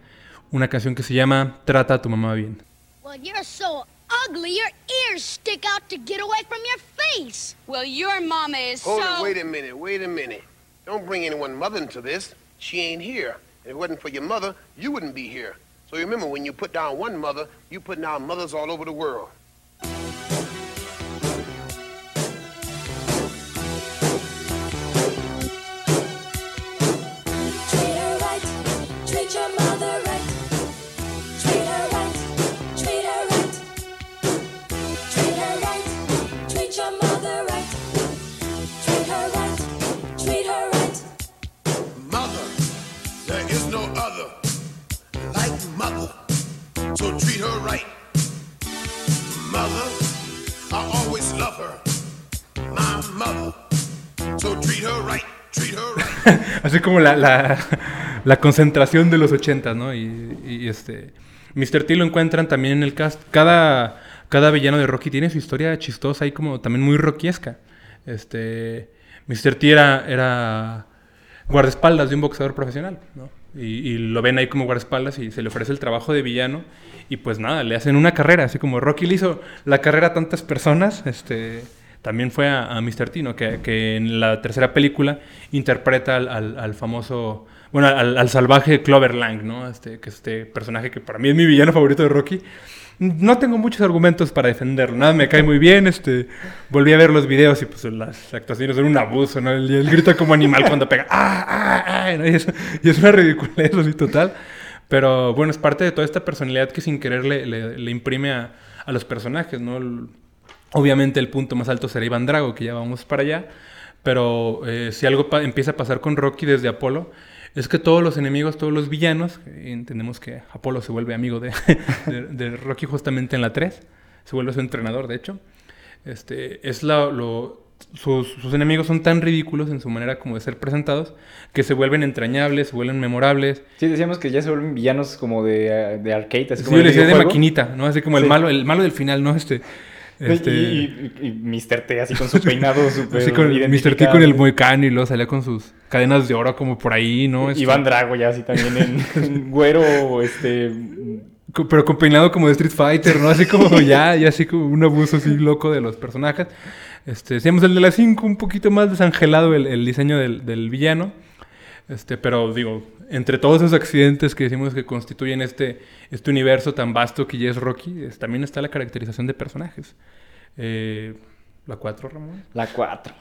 una canción que se llama Trata a tu mamá bien. Well, you're so ugly, your ears stick out to get away from your face. Well, your mama is Hold so. it, wait a minute, wait a minute. Don't bring anyone mother into this. She ain't here. If it wasn't for your mother, you wouldn't be here. So remember, when you put down one mother, you put down mothers all over the world. Mother. Así como la, la, concentración de los ochentas, ¿no? Y, y, este... Mr. T lo encuentran también en el cast. Cada, cada villano de Rocky tiene su historia chistosa y como también muy rockiesca. Este... Mr. T era, era guardaespaldas de un boxeador profesional, ¿no? Y, lo ven ahí como guardaespaldas y se le ofrece el trabajo de villano. Y pues nada, le hacen una carrera, así como Rocky le hizo la carrera a tantas personas, este... También fue a, Mr. T, ¿no? que, que en la tercera película interpreta al, al- famoso, bueno, al, al salvaje Clover Lang, ¿no? Este, que es este personaje que para mí es mi villano favorito de Rocky. No tengo muchos argumentos para defenderlo, nada, me cae muy bien, este, volví a ver los videos y pues las actuaciones son un abuso, ¿no? Él, grita como animal cuando pega, ¡ah, ah, ah! ¿no? Y, es, y es una ridiculez así total. Pero bueno, es parte de toda esta personalidad que sin querer le, imprime a, los personajes, ¿no? Obviamente el punto más alto será Iván Drago, que ya vamos para allá. Pero eh, si algo empieza a pasar con Rocky desde Apolo, es que todos los enemigos, todos los villanos, entendemos que Apolo se vuelve amigo de, de- de Rocky justamente en la 3, se vuelve su entrenador, de hecho. Este, es la- lo, sus, sus enemigos son tan ridículos en su manera como de ser presentados que se vuelven entrañables, se vuelven memorables. Sí, decíamos que ya se vuelven villanos como de, de arcade, así Sí, como decía de videojuego. maquinita, ¿no? Así como el Sí. malo, el malo del final, ¿no? Este, este- Y, y- y Mr. T así con su peinado súper Así con Mr. T con el moicano y luego salía con sus cadenas de oro como por ahí, ¿no? Este, Iván Drago ya así también en, en güero, este... Pero con peinado como de Street Fighter, ¿no? Así como ya, ya así como un abuso así loco de los personajes. Este, decíamos el de las 5, un poquito más desangelado el, el diseño del, del villano. Este, pero digo, entre todos esos accidentes que decimos que constituyen este, este universo tan vasto que ya es Rocky, es- también está la caracterización de personajes. Eh, la 4, Ramón. La 4.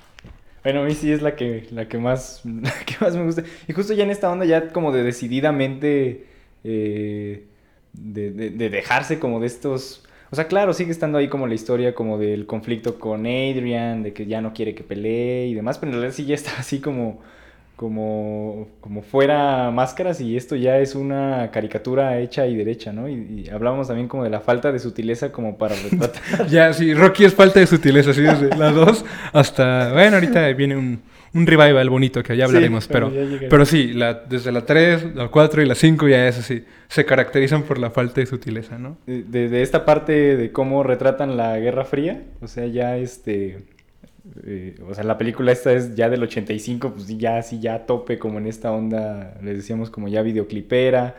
Bueno, a mí sí es la que, la que, más, la que más me gusta. Y justo ya en esta onda ya como de decididamente eh, de, de- de dejarse como de estos... O sea, claro, sigue estando ahí como la historia como del conflicto con Adrian, de que ya no quiere que pelee y demás, pero en realidad sí ya está así como, como, como fuera máscaras y esto ya es una caricatura hecha y derecha, ¿no? Y, y hablábamos también como de la falta de sutileza como para retratar. Ya, sí, Rocky es falta de sutileza, así desde la 2 hasta... Bueno, ahorita viene un, un revival bonito que ya Sí, hablaremos, pero pero, ya llegará. pero sí, la, desde la 3, la 4 y la 5 ya es así, se caracterizan por la falta de sutileza, ¿no? de, de- de esta parte de cómo retratan la Guerra Fría, o sea, ya este eh, o sea, la película esta es ya del 85, pues ya así, ya a tope, como en esta onda, les decíamos, como ya videoclipera.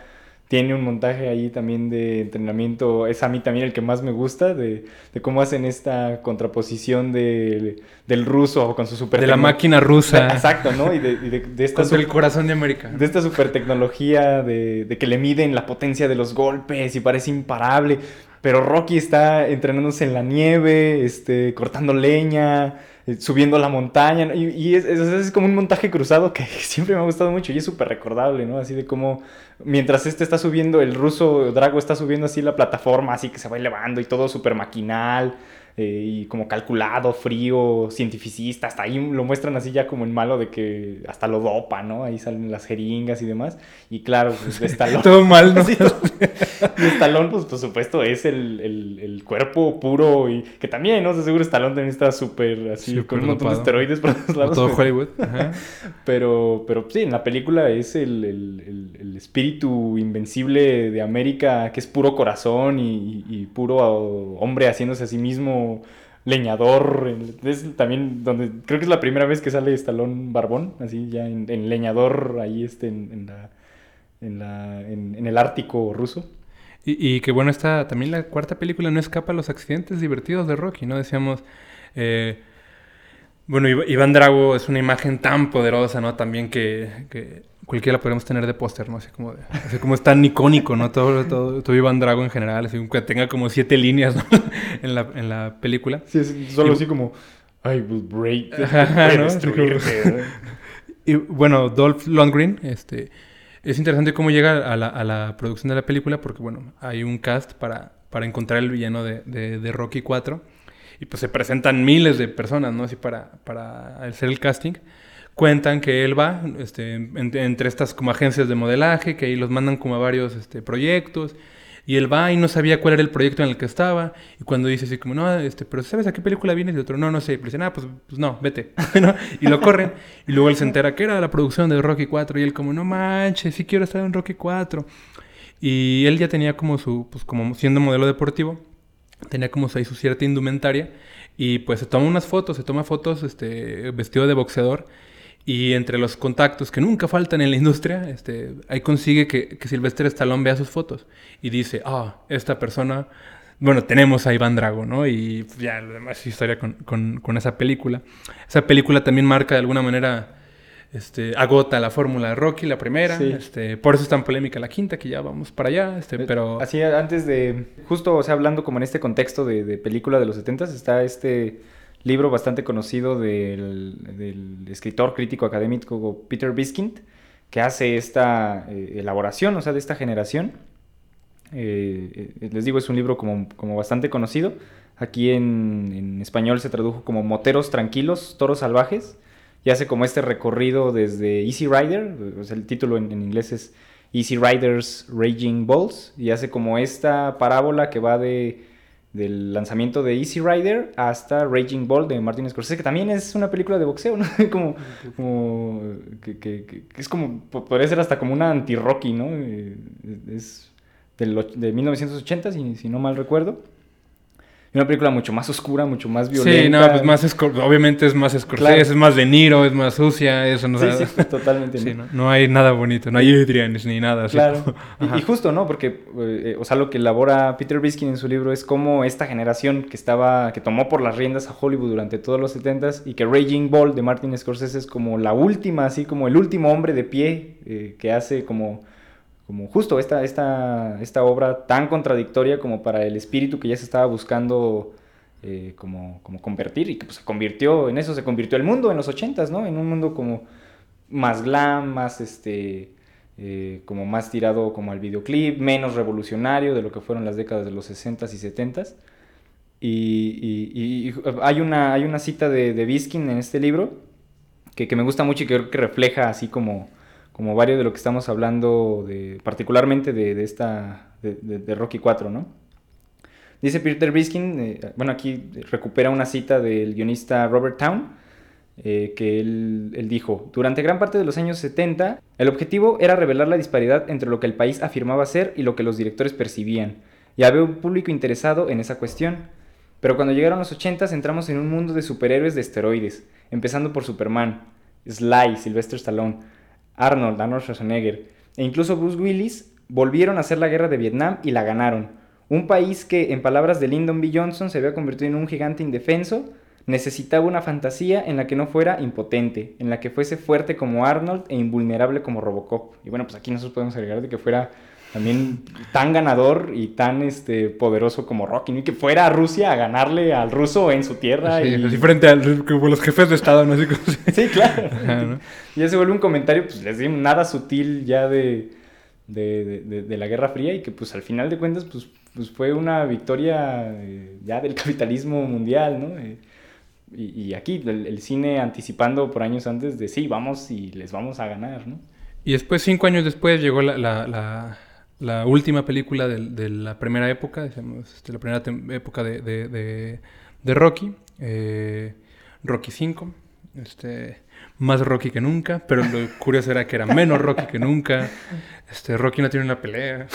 Tiene un montaje ahí también de entrenamiento, es a mí también el que más me gusta, de, de cómo hacen esta contraposición de- del ruso con su super De la máquina rusa. Exacto, ¿no? Y de, y de- de esta Contra el super- corazón de América. de esta super tecnología de, de que le miden la potencia de los golpes y parece imparable. Pero Rocky está entrenándose en la nieve, este, cortando leña, subiendo la montaña. Y, y es, es- como un montaje cruzado que siempre me ha gustado mucho y es súper recordable, ¿no? Así de cómo mientras este está subiendo, el ruso Drago está subiendo así la plataforma, así que se va elevando y todo súper maquinal. Eh, y como calculado, frío, cientificista, hasta ahí lo muestran así ya como en malo de que hasta lo dopa, ¿no? Ahí salen las jeringas y demás. Y claro, pues de Stallone. Todo mal, ¿no? Y Stallone, pues por supuesto, es el, el- el cuerpo puro y que también, ¿no? Sea, seguro Stallone también está súper así, con un montón de esteroides por todos lados. todo Hollywood. Ajá. pero, pero sí, en la película es el, el- el- el espíritu invencible de América, que es puro corazón y, y- y puro hombre haciéndose a sí mismo leñador. También donde creo que es la primera vez que sale Stallone Barbón, así ya en, leñador, ahí este, en, la, en, la- en- el Ártico ruso. Y, que bueno, esta también la cuarta película no escapa a los accidentes divertidos de Rocky, ¿no? Decíamos, eh, bueno, Iv- Iván Drago es una imagen tan poderosa, ¿no? También que cualquiera la podemos tener de póster, ¿no? Así como, de- así como es tan icónico, ¿no? Todo, todo, todo Iván Drago en general, así que tenga como siete líneas, ¿no? en, la, en la película. Sí, es solo Y- así como, I will break, Ajá, voy a ¿no? destruirte". Y bueno, Dolph Lundgren, este, es interesante cómo llega a la, a la producción de la película porque, bueno, hay un cast para, para encontrar el villano de, de- de Rocky 4 y pues se presentan miles de personas, ¿no? Así para, para hacer el casting. Cuentan que él va este, en- entre estas como agencias de modelaje, que ahí los mandan como a varios este, proyectos. Y él va y no sabía cuál era el proyecto en el que estaba. Y cuando dice así como, no, este, pero ¿sabes a qué película vienes? Y otro, no, no sé. Y le dicen, ah, pues, pues no, vete. ¿no? Y lo corren. Y luego él se entera que era la producción de Rocky 4. Y él como, no manches, sí quiero estar en Rocky 4. Y él ya tenía como su, pues como siendo modelo deportivo, tenía como ahí su cierta indumentaria. Y pues se toma unas fotos, se toma fotos este, vestido de boxeador. Y entre los contactos que nunca faltan en la industria, este, ahí consigue que, que Sylvester Stallone vea sus fotos. Y dice, ah, esta persona, bueno, tenemos a Iván Drago, ¿no? Y ya lo demás historia con, con- con esa película. Esa película también marca de alguna manera, este, agota la fórmula de Rocky, la primera. Sí. Este, por eso es tan polémica la quinta, que ya vamos para allá. Este, pero... Así antes de, justo, o sea, hablando como en este contexto de, de película de los 70 está este libro bastante conocido del, escritor crítico académico Peter Biskind, que hace esta eh, elaboración, o sea, de esta generación. Eh, eh, les digo, es un libro como, bastante conocido. Aquí en, en español se tradujo como Moteros Tranquilos, Toros Salvajes. Y hace como este recorrido desde Easy Rider, el título en, en inglés es Easy Riders Raging Bulls. Y hace como esta parábola que va de, del lanzamiento de Easy Rider hasta Raging Bull de Martin Scorsese, que también es una película de boxeo, ¿no? como, como que, que- que- es como, po- podría ser hasta como una anti-Rocky, ¿no? Eh, Es del och- de 1980, si, si no mal recuerdo. Una película mucho más oscura, mucho más violenta. Sí, no, pues más obviamente es más Scorsese, Claro. es más De Niro, es más sucia, eso no Sí, sí, totalmente. Sí, ¿no? hay nada bonito, no hay Adrianes ni nada. así Claro. Y, justo, ¿no? Porque, eh, o sea, lo que elabora Peter Biskin en su libro es cómo esta generación que estaba, que tomó por las riendas a Hollywood durante todos los 70s y que Raging Bull de Martin Scorsese es como la última, así como el último hombre de pie eh, que hace como, como justo esta, esta, esta obra tan contradictoria como para el espíritu que ya se estaba buscando eh, como, como convertir y que pues, se convirtió, en eso se convirtió el mundo en los 80s, ¿no? En un mundo como más glam, más este, eh, como más tirado como al videoclip, menos revolucionario de lo que fueron las décadas de los 60s y 70s. Y, hay, una, hay una cita de, de Biskin en este libro que, que me gusta mucho y que creo que refleja así como, como varios de lo que estamos hablando, de, particularmente de, de esta, de, de- Rocky 4, ¿no? Dice Peter Biskin, eh, bueno, aquí recupera una cita del guionista Robert Town, eh, que él, él dijo, durante gran parte de los años 70, el objetivo era revelar la disparidad entre lo que el país afirmaba ser y lo que los directores percibían, y había un público interesado en esa cuestión. Pero cuando llegaron los 80 entramos en un mundo de superhéroes de esteroides, empezando por Superman, Sly, Sylvester Stallone, Arnold, Arnold Schwarzenegger, e incluso Bruce Willis volvieron a hacer la guerra de Vietnam y la ganaron. Un país que, en palabras de Lyndon B. Johnson, se había convertido en un gigante indefenso, necesitaba una fantasía en la que no fuera impotente, en la que fuese fuerte como Arnold e invulnerable como Robocop. Y bueno, pues aquí nosotros podemos agregar de que fuera también tan ganador y tan este, poderoso como Rocky, ¿no? y que fuera a Rusia a ganarle al ruso en su tierra. Sí, y... así frente a los jefes de Estado, ¿no? Sí, claro. Ajá, ¿no? Y ya se vuelve un comentario, pues les digo, nada sutil ya de, de, de- de- de la Guerra Fría y que pues al final de cuentas pues, pues fue una victoria eh, ya del capitalismo mundial, ¿no? Eh, y, y aquí el, el cine anticipando por años antes de sí, vamos y les vamos a ganar, ¿no? Y después, cinco años después, llegó la, la, la- la última película del- de, la primera época, digamos, este, la primera época de, de- de- de Rocky, eh, Rocky 5, este, más Rocky que nunca, pero lo curioso era que era menos Rocky que nunca. Este, Rocky no tiene una pelea.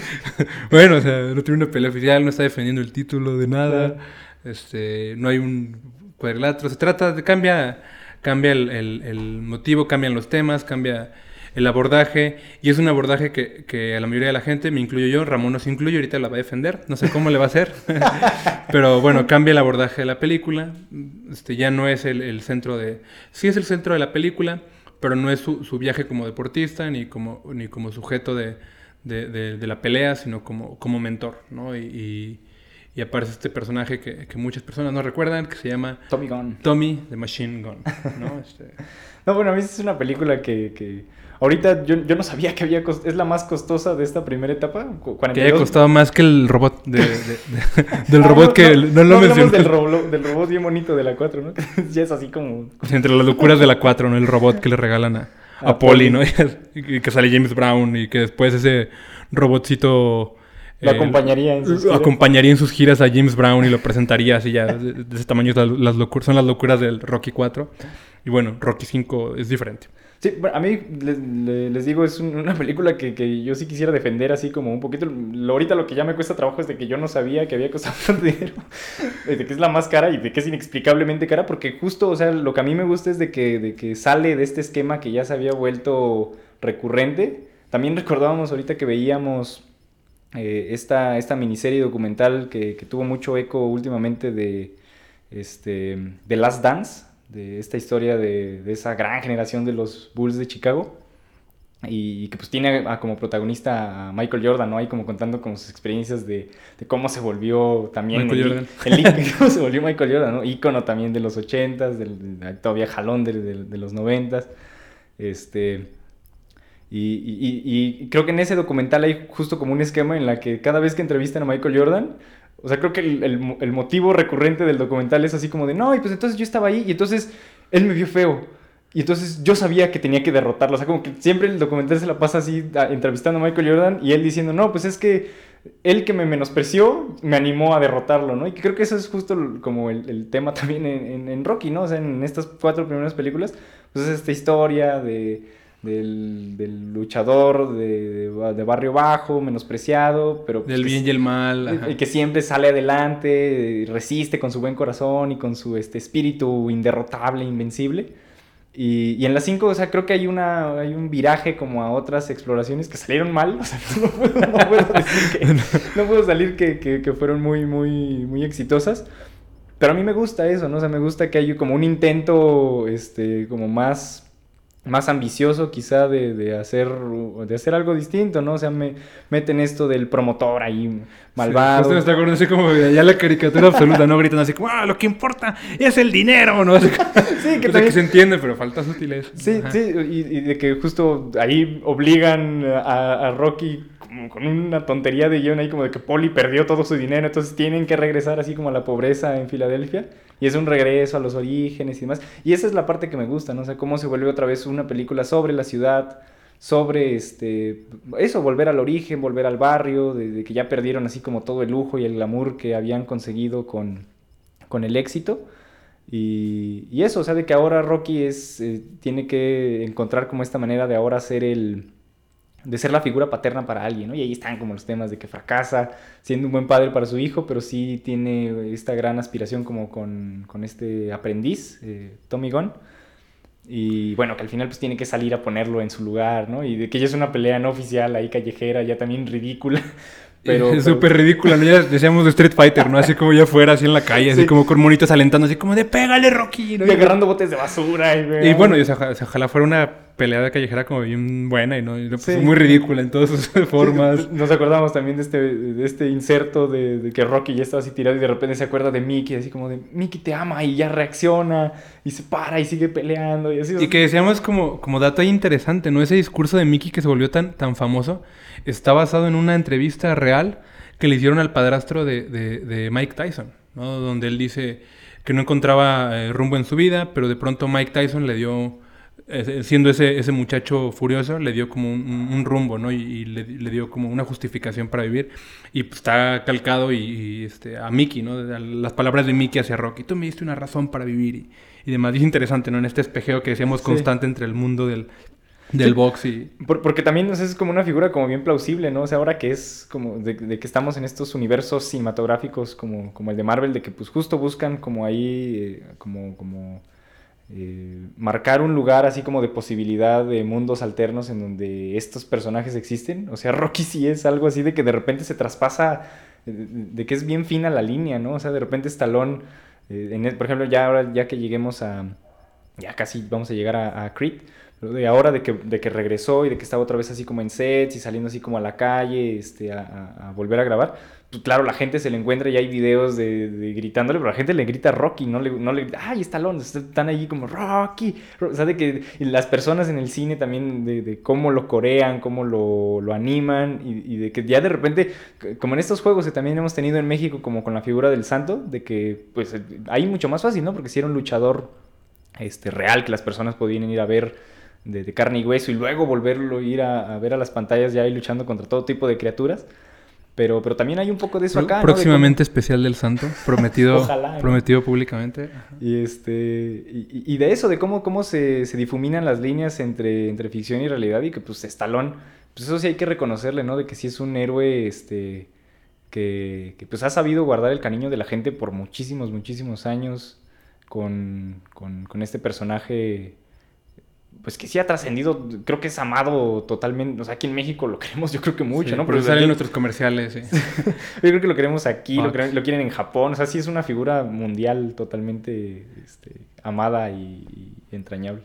bueno, o sea, no tiene una pelea oficial, no está defendiendo el título de nada. Este, no hay un cuadrilátero. Se trata de cambia, cambia el, el- el motivo, cambian los temas, cambia el abordaje. Y es un abordaje que, que a la mayoría de la gente, me incluyo yo, Ramón no se incluye, ahorita la va a defender. No sé cómo le va a hacer. Pero bueno, cambia el abordaje de la película. Este, ya no es el, el centro de. Sí es el centro de la película, pero no es su, su viaje como deportista ni como, ni como sujeto de, de, de- de la pelea, sino como, como mentor, ¿no? Y, y- y aparece este personaje que, que muchas personas no recuerdan, que se llama Tommy Gunn. Tommy the Machine Gun, ¿no? Este, No, bueno, a mí es una película que... que... Ahorita yo, yo no sabía que había cos- es la más costosa de esta primera etapa. cu- que haya 42. costado más que el robot de, de- de- del Ah, robot no, que no, no, no lo del, roblo- del robot bien bonito de la 4, ¿no? ya es así como... Entre las locuras de la 4, ¿no? El robot que le regalan a, a A Polly. ¿no? Y que sale James Brown y que después ese robotcito... Lo eh, acompañaría en sus giras. acompañaría en sus giras a James Brown y lo presentaría así ya. De, de ese tamaño las, las locuras, son las locuras del Rocky 4. Y bueno, Rocky 5 es diferente. Sí, bueno, a mí les, le- les digo, es un- una película que, que yo sí quisiera defender así como un poquito. Lo, ahorita lo que ya me cuesta trabajo es de que yo no sabía que había costado tanto dinero, de que es la más cara y de que es inexplicablemente cara, porque justo, o sea, lo que a mí me gusta es de que, de que sale de este esquema que ya se había vuelto recurrente. También recordábamos ahorita que veíamos eh, esta, esta miniserie documental que, que tuvo mucho eco últimamente de este, The Last Dance, de esta historia de, de esa gran generación de los Bulls de Chicago. Y, que pues tiene a- como protagonista a Michael Jordan, ¿no? Ahí como contando como sus experiencias de, de cómo se volvió también Michael el, Jordan. el cómo se volvió Michael Jordan, ¿no? Ícono también de los 80s, del, todavía jalón de, los 90s. Este, y- y creo que en ese documental hay justo como un esquema en la que cada vez que entrevistan a Michael Jordan, o sea, creo que el, el el motivo recurrente del documental es así como de, no, y pues entonces yo estaba ahí y entonces él me vio feo. Y entonces yo sabía que tenía que derrotarlo. O sea, como que siempre el documental se la pasa así a- entrevistando a Michael Jordan y él diciendo, no, pues es que él que me menospreció me animó a derrotarlo, ¿no? Y creo que eso es justo como el, el tema también en, en- en Rocky, ¿no? O sea, en estas cuatro primeras películas, pues es esta historia de, del, del luchador de, de- de barrio bajo, menospreciado, pero... pues Del bien y el mal. ajá. y que siempre sale adelante, resiste con su buen corazón y con su este, espíritu inderrotable, invencible. Y, y en las 5, o sea, creo que hay, una, hay un viraje como a otras exploraciones que salieron mal. O sea, no puedo, no puedo decir que, no puedo salir que, que- que fueron muy, muy, muy exitosas. Pero a mí me gusta eso, ¿no? O sea, me gusta que hay como un intento, este, como más más ambicioso quizá de, de hacer de hacer algo distinto, ¿no? O sea, me meten esto del promotor ahí malvado. Sí, está así como ya la caricatura absoluta, ¿no? Gritan así como, ah, lo que importa es el dinero, ¿no? Así Sí, que O sea, que también- se entiende, pero falta sutileza. Sí, Ajá. sí, y, y de que justo ahí obligan a, a Rocky como con una tontería de guion ahí como de que Polly perdió todo su dinero, entonces tienen que regresar así como a la pobreza en Filadelfia. Y es un regreso a los orígenes y demás. Y esa es la parte que me gusta, ¿no? O sea, cómo se vuelve otra vez una película sobre la ciudad, sobre este eso, volver al origen, volver al barrio, de, que ya perdieron así como todo el lujo y el glamour que habían conseguido con, con el éxito. Y, y eso, o sea, de que ahora Rocky es, eh, tiene que encontrar como esta manera de ahora ser el, de ser la figura paterna para alguien, ¿no? Y ahí están como los temas de que fracasa siendo un buen padre para su hijo, pero sí tiene esta gran aspiración como con, con este aprendiz, eh, Tommy Gunn. Y bueno, que al final pues tiene que salir a ponerlo en su lugar, ¿no? Y de que ya es una pelea no oficial ahí callejera, ya también ridícula. Pero, es pero- súper ridícula, ¿no? Ya decíamos de Street Fighter, ¿no? Así como ya fuera, así en la calle, así Sí. como con monitos alentando, así como de pégale, Rocky. ¿no? y agarrando botes de basura. Y, Y bueno, y, o sea, ojalá fuera una peleada callejera como bien buena y no, pues, Sí. muy ridícula en todas sus formas. Nos acordamos también de este, de este inserto de, de que Rocky ya estaba así tirado y de repente se acuerda de Mickey, así como de Mickey te ama y ya reacciona y se para y sigue peleando y así. Y que decíamos como, como dato ahí interesante, ¿no? Ese discurso de Mickey que se volvió tan, tan famoso está basado en una entrevista real que le hicieron al padrastro de, de- de Mike Tyson, ¿no? Donde él dice que no encontraba eh, rumbo en su vida, pero de pronto Mike Tyson le dio, siendo ese, ese muchacho furioso, le dio como un, un- rumbo, ¿no? Y, y le, le dio como una justificación para vivir. Y pues, está calcado y, y, este, a Mickey, ¿no? Las palabras de Mickey hacia Rocky. Tú me diste una razón para vivir y, y demás. Y es interesante, ¿no? En este espejeo que decíamos Sí. constante entre el mundo del, del Sí. box y... Por- porque también o sea, es como una figura como bien plausible, ¿no? O sea, ahora que es como de, de que estamos en estos universos cinematográficos como, como el de Marvel, de que pues justo buscan como ahí, eh, como, como eh, marcar un lugar así como de posibilidad de mundos alternos en donde estos personajes existen. O sea, Rocky sí es algo así de que de repente se traspasa, eh, de, que es bien fina la línea, ¿no? O sea, de repente Stallone, eh, en el- por ejemplo, ya ahora ya que lleguemos a, ya casi vamos a llegar a, Creed, pero de ahora de que, de que regresó y de que estaba otra vez así como en sets y saliendo así como a la calle este, a, a- volver a grabar, claro, la gente se le encuentra y hay videos de, de gritándole, pero la gente le grita Rocky, no le, no le grita, ¡ay, Stallone! Están allí como Rocky. O sea, de que las personas en el cine también, de, de cómo lo corean, cómo lo, lo animan y, de que ya de repente, como en estos juegos que también hemos tenido en México, como con la figura del santo, de que pues ahí mucho más fácil, ¿no? Porque si era un luchador este, real que las personas podían ir a ver de, carne y hueso y luego volverlo ir a, a ver a las pantallas ya ahí luchando contra todo tipo de criaturas. Pero, pero también hay un poco de eso acá. ¿no? De Próximamente especial del santo, prometido, Ojalá, ¿no? prometido públicamente. Ajá. y, este, y, de eso, de cómo, cómo se, se difuminan las líneas entre, entre ficción y realidad y que pues Stallone, pues eso sí hay que reconocerle, ¿no? De que sí es un héroe este, que, que pues ha sabido guardar el cariño de la gente por muchísimos, muchísimos años con, con, con este personaje pues que sí ha trascendido, creo que es amado totalmente, o sea, aquí en México lo queremos yo creo que mucho, Sí, ¿no? Pero salen nuestros comerciales, sí. Yo creo que lo queremos aquí, lo, Fox. queremos- lo quieren en Japón, o sea, sí es una figura mundial totalmente este, amada y, y entrañable.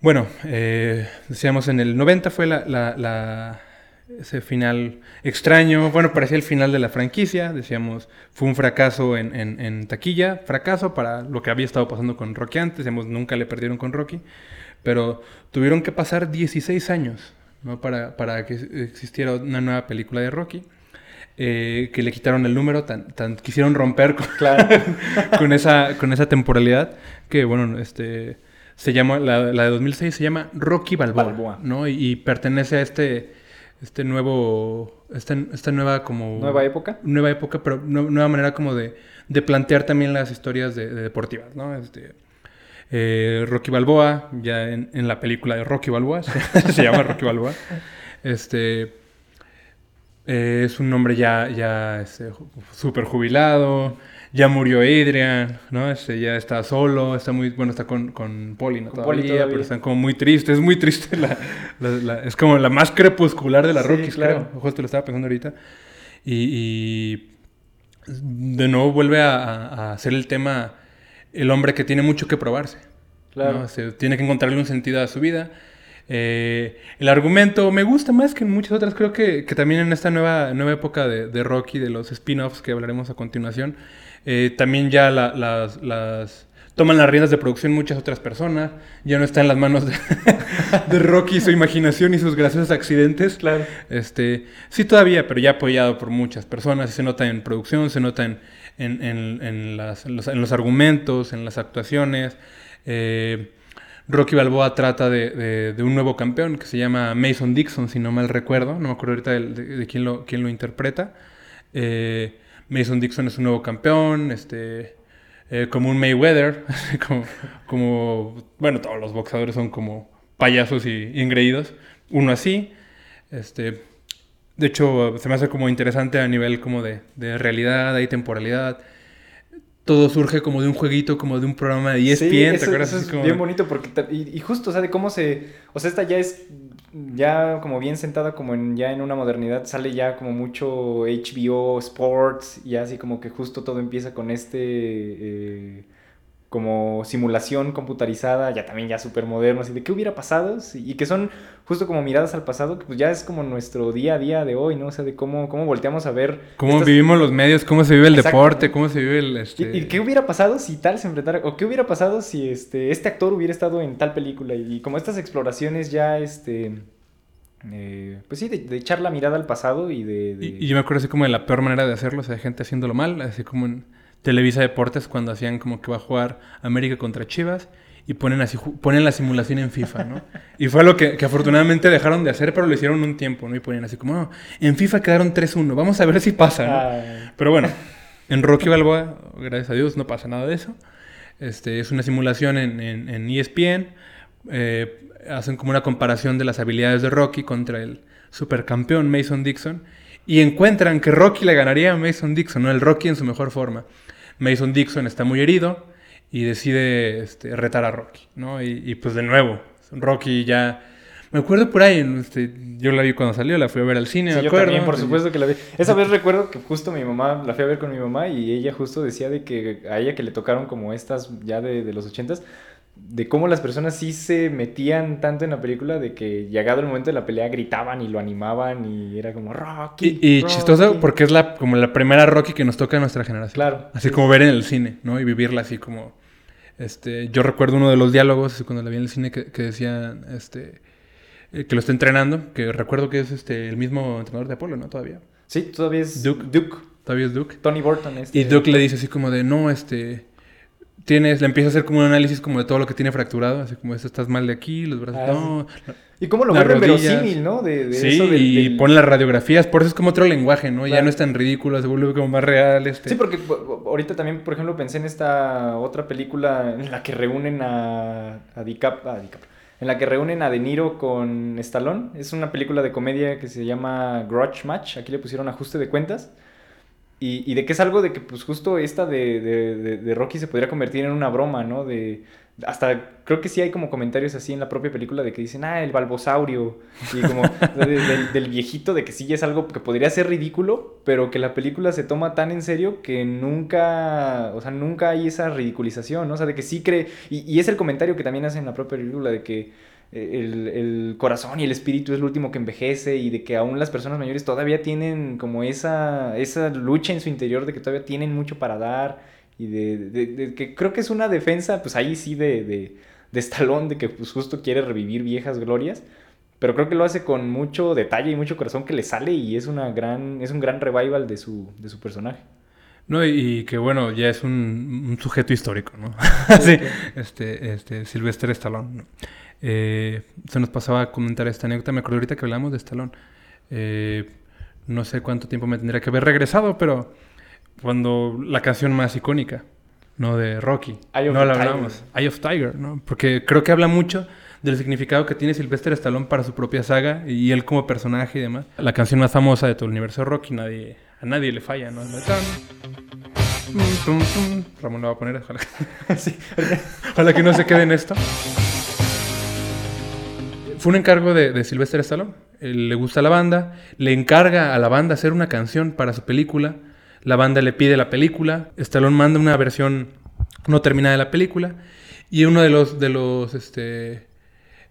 Bueno, eh, decíamos en el 90 fue la, la- la- ese final extraño. Bueno, parecía el final de la franquicia. Decíamos, fue un fracaso en, en- en taquilla. Fracaso para lo que había estado pasando con Rocky antes. Decíamos, nunca le perdieron con Rocky. Pero tuvieron que pasar 16 años ¿no? para, para que existiera una nueva película de Rocky. eh, que le quitaron el número, tan, tan quisieron romper con, con, esa, con esa temporalidad. Que bueno, este se llama, la, la de 2006 se llama Rocky Balboa, Balboa. ¿no? Y, y pertenece a este, este nuevo, esta, esta nueva como... ¿Nueva época? Nueva época, pero nu- nueva manera como de, de plantear también las historias de, de deportivas, ¿no? Este, eh, Rocky Balboa, ya en, en la película de Rocky Balboa, se, se llama Rocky Balboa. Este, eh, es un hombre ya, ya este, súper jubilado, ya murió Adrian, ¿no? Este, ya está solo, está muy, bueno, está con, con Polly Todavía, todavía. pero están como muy tristes, es muy triste, la, la- la- es como la más crepuscular de las Sí, Rockies, claro. creo. Justo lo estaba pensando ahorita. Y, y de nuevo vuelve a, a- a hacer el tema el hombre que tiene mucho que probarse. Claro. ¿no? Se tiene que encontrarle un sentido a su vida. Eh, el argumento me gusta más que en muchas otras. Creo que, que también en esta nueva, nueva época de, de Rocky, de los spin-offs que hablaremos a continuación, eh, también ya la- las, las- toman las riendas de producción muchas otras personas. Ya no está en las manos de, de Rocky su imaginación y sus graciosos accidentes. Claro. Este, sí todavía, pero ya apoyado por muchas personas. Se nota en producción, se nota en, en- en- en los, en los argumentos, en las actuaciones. Eh, Rocky Balboa trata de, de- un nuevo campeón que se llama Mason Dixon, si no mal recuerdo. No me acuerdo ahorita de, quién, lo, quién lo interpreta. Eh, Mason Dixon es un nuevo campeón, este, eh, como un Mayweather, como, como, bueno, todos los boxeadores son como payasos y, y engreídos. Uno así. Este, de hecho, se me hace como interesante a nivel como de, de realidad y temporalidad. Todo surge como de un jueguito, como de un programa de E ESPN, Sí, ¿te eso, acuerdas? eso es como- bien bonito porque y justo, o sea, de cómo se, o sea, esta ya es ya como bien sentada como en ya en una modernidad, sale ya como mucho HBO Sports y así como que justo todo empieza con este eh, como simulación computarizada, ya también ya súper moderno, así de qué hubiera pasado y que son justo como miradas al pasado, que pues ya es como nuestro día a día de hoy, ¿no? O sea, de cómo, cómo volteamos a ver Cómo estas- vivimos los medios, cómo se vive el Exacto. deporte, cómo se vive el... ¿Y, Este... y qué hubiera pasado si tal se enfrentara? ¿O qué hubiera pasado si este, este actor hubiera estado en tal película? Y como estas exploraciones ya, este... eh, pues sí, de, de echar la mirada al pasado y de... de- Y, y yo me acuerdo así como de la peor manera de hacerlo, o sea, de gente haciéndolo mal, así como en Televisa Deportes cuando hacían como que va a jugar América contra Chivas y ponen así ponen la simulación en FIFA, ¿no? Y fue lo que, que afortunadamente dejaron de hacer, pero lo hicieron un tiempo, ¿no? Y ponían así como, "No, en FIFA quedaron 3-1, vamos a ver si pasa, ¿no? Ah, Pero bueno, en Rocky Balboa, gracias a Dios, no pasa nada de eso. Este, es una simulación en, en, en ESPN. eh, hacen como una comparación de las habilidades de Rocky contra el supercampeón Mason Dixon. Y encuentran que Rocky le ganaría a Mason Dixon, ¿no? El Rocky en su mejor forma. Mason Dixon está muy herido y decide este, retar a Rocky, ¿no? Y, y, pues de nuevo, Rocky ya... Me acuerdo por ahí, este, yo la vi cuando salió, la fui a ver al cine, sí, me yo acuerdo. también, por supuesto que la vi. Esa vez recuerdo que justo mi mamá, la fui a ver con mi mamá y ella justo decía de que a ella que le tocaron como estas ya de, de los ochentas, de cómo las personas sí se metían tanto en la película de que llegado el momento de la pelea gritaban y lo animaban y era como Rocky. Y, y Rocky". chistoso porque es la, como la primera Rocky que nos toca a nuestra generación. Claro. Así como ver en el cine, ¿no? Y vivirla así como... Este, yo recuerdo uno de los diálogos cuando la vi en el cine que, que decía este, eh, que lo está entrenando, que recuerdo que es este, el mismo entrenador de Apolo, ¿no? Todavía. Sí, todavía es Duke. Duke. Todavía es Duke. Tony Burton. Este. Y Duke le dice así como de, no, este... Tienes, le empieza a hacer como un análisis como de todo lo que tiene fracturado, así como, "Esto estás mal de aquí, los brazos, Ah, no, Y cómo lo vuelven verosímil, ¿no? De, de Sí, eso del- y del- pone las radiografías, por eso es como otro lenguaje, ¿no? Ya Claro. no es tan ridículo, se vuelve como más real, este... Sí, porque ahorita también, por ejemplo, pensé en esta otra película en la que reúnen a, a, Dicap- a DiCaprio, en la que reúnen a De Niro con Stallone. Es una película de comedia que se llama Grudge Match. Aquí le pusieron ajuste de cuentas. Y, y de que es algo de que, pues, justo esta de, de- de- de Rocky se podría convertir en una broma, ¿no? De, hasta creo que sí hay como comentarios así en la propia película de que dicen, ah, el balbosaurio. Y como de- de- del, del viejito, de que sí es algo que podría ser ridículo, pero que la película se toma tan en serio que nunca, o sea, nunca hay esa ridiculización, ¿no? O sea, de que sí cree. Y, y es el comentario que también hacen en la propia película de que el, el corazón y el espíritu es lo último que envejece y de que aún las personas mayores todavía tienen como esa, esa lucha en su interior de que todavía tienen mucho para dar y de, de- de que creo que es una defensa, pues ahí sí de, de, de Stallone, de que pues justo quiere revivir viejas glorias, pero creo que lo hace con mucho detalle y mucho corazón que le sale y es, una gran, es un gran revival de su, de su personaje. No, y, y que bueno, ya es un, un sujeto histórico, ¿no? sí, este, este, Sylvester Stallone. ¿no? Eh, se nos pasaba a comentar esta anécdota, me acuerdo ahorita que hablamos de Stallone. Eh, no sé cuánto tiempo me tendría que haber regresado, pero cuando la canción más icónica, ¿no? De Rocky, Eye of no la Tiger. hablamos. Eye of Tiger, ¿no? Porque creo que habla mucho del significado que tiene Sylvester Stallone para su propia saga y él como personaje y demás. La canción más famosa de todo el universo Rocky, nadie, a nadie le falla, ¿no? La. Ramón lo va a poner, ojalá, ojalá que no se quede en esto. Fue un encargo de, Sylvester Stallone. Él le gusta la banda, le encarga a la banda hacer una canción para su película. La banda le pide la película. Stallone manda una versión no terminada de la película. Y uno de los, de los este,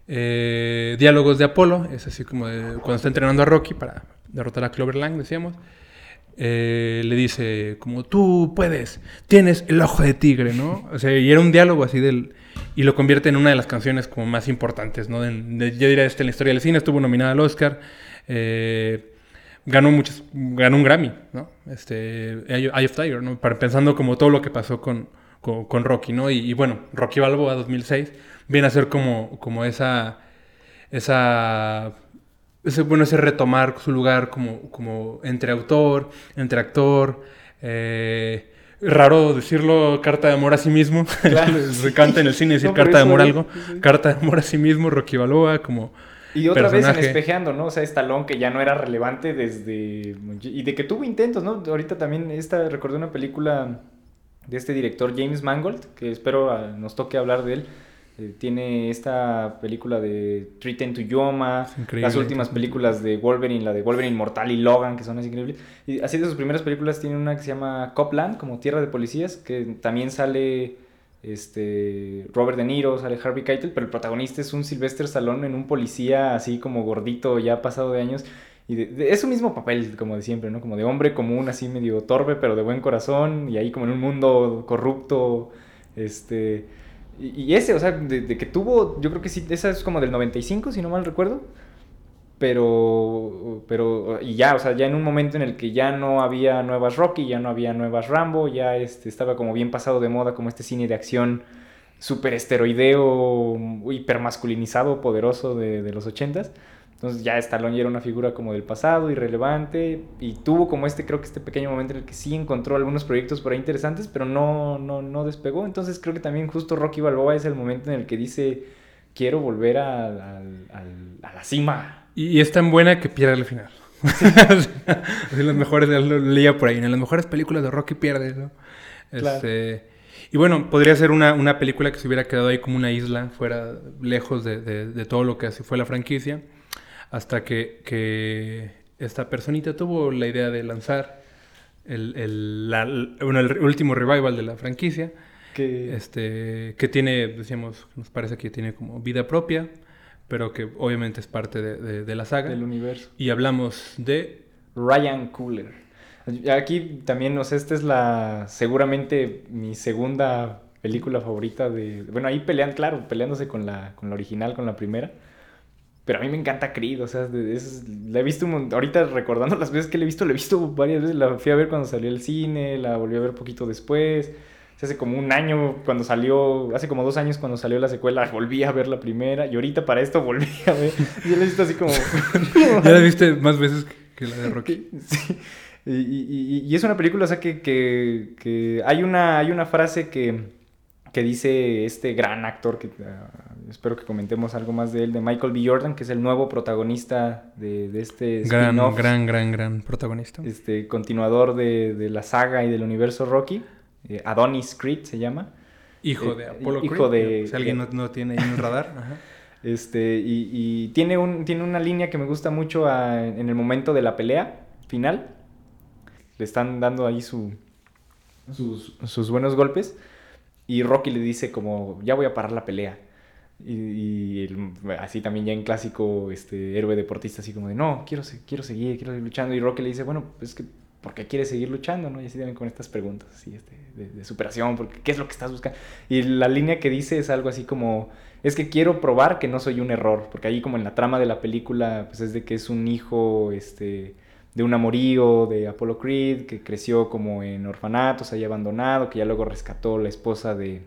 eh, diálogos de Apolo es así como de cuando está entrenando a Rocky para derrotar a Clover Lang, decíamos. eh, le dice como tú puedes, tienes el ojo de tigre, ¿no? O sea, y era un diálogo así del... Y lo convierte en una de las canciones como más importantes, ¿no? De- de- yo diría este en la historia del cine, estuvo nominada al Oscar, eh, ganó muchos, ganó un Grammy, ¿no? Este, Eye of Tiger, ¿no? Para, pensando como todo lo que pasó con, con, Rocky, ¿no? Y, y bueno, Rocky Balboa 2006 viene a ser como, como esa, esa ese, bueno, ese retomar su lugar como, como entre autor, entre actor. eh, raro decirlo carta de amor a sí mismo. Claro. Se canta en el cine decir No, carta de amor a algo. sí. Carta de amor a sí mismo, Rocky Balboa, como Y otra vez en espejeando, ¿no? O sea, Stallone que ya no era relevante desde... Y de que tuvo intentos, ¿no? Ahorita también esta, recordé una película de este director James Mangold, que espero ah, nos toque hablar de él. Eh, tiene esta película de Treaten to Yoma, las últimas películas de Wolverine, la de Wolverine Mortal y Logan, que son así increíbles. Y así de sus primeras películas tiene una que se llama Copland, como Tierra de Policías, que también sale este Robert De Niro, sale Harvey Keitel, pero el protagonista es un Sylvester Stallone en un policía así como gordito, ya pasado de años. Y de, de- es su mismo papel, como de siempre, ¿no? Como de hombre común, así medio torpe, pero de buen corazón, y ahí como en un mundo corrupto, este... Y, y ese, o sea, de, que tuvo, yo creo que sí, esa es como del 95, si no mal recuerdo. Pero, pero, y ya, o sea, ya en un momento en el que ya no había nuevas Rocky, ya no había nuevas Rambo, ya este, estaba como bien pasado de moda, como este cine de acción súper esteroideo, hipermasculinizado, poderoso de, de los ochentas. Entonces ya Stallone ya era una figura como del pasado, irrelevante, y tuvo como este, creo que este pequeño momento en el que sí encontró algunos proyectos por ahí interesantes, pero no, no, no despegó. Entonces creo que también justo Rocky Balboa es el momento en el que dice, quiero volver a, a la cima. Y, es tan buena que pierde al final. Así las mejores, lo leía por ahí, en las mejores películas de Rocky pierde, ¿no? Claro. Este, y bueno, podría ser una, una película que se hubiera quedado ahí como una isla, fuera lejos de, de- de todo lo que así fue la franquicia, hasta que, que esta personita tuvo la idea de lanzar el, el- la- el- bueno, el último revival de la franquicia, Que, este, que tiene, decíamos, nos parece que tiene como vida propia, pero que obviamente es parte de, de- de la saga. del universo. Y hablamos de... Ryan Cooler. Aquí también, o sea, esta es la seguramente mi segunda película favorita de... Bueno, ahí pelean, claro, peleándose con la, con la original, con la primera. Pero a mí me encanta Creed, o sea, es- la he visto, un mon- ahorita recordando las veces que la he visto, la he visto varias veces, la fui a ver cuando salió el cine, la volví a ver poquito después, O sea, hace como un año cuando salió, hace como dos años cuando salió la secuela, volví a ver la primera, y ahorita para esto volví a ver, y la he visto así como... Ya la viste más veces que la de Rocky. Sí. Y, y- y- y es una película, o sea, que, que- que hay, una, hay una frase que, que dice este gran actor, que ah, espero que comentemos algo más de él, de Michael B. Jordan, que es el nuevo protagonista de, de este Gran, gran, gran, gran protagonista. este, continuador de, de la saga y del universo Rocky. eh, Adonis Creed se llama. Hijo eh, de Apollo hijo Creed, de- Si alguien no, no tiene en el radar. ajá. Este, y, y tiene, un, tiene una línea que me gusta mucho a- en el momento de la pelea final. Le están dando ahí su, sus, sus buenos golpes. Y Rocky le dice como, ya voy a parar la pelea. Y, y el- así también ya en clásico este, héroe deportista, así como de, no, quiero, quiero seguir, quiero seguir luchando. Y Rocky le dice, bueno, es que, ¿por qué quieres seguir luchando? ¿no? Y así también con estas preguntas así, este, de, de superación, porque, ¿qué es lo que estás buscando? Y la línea que dice es algo así como, es que quiero probar que no soy un error, porque ahí como en la trama de la película, pues es de que es un hijo, este, de un amorío de Apollo Creed, que creció como en orfanatos, ahí abandonado, que ya luego rescató la esposa de,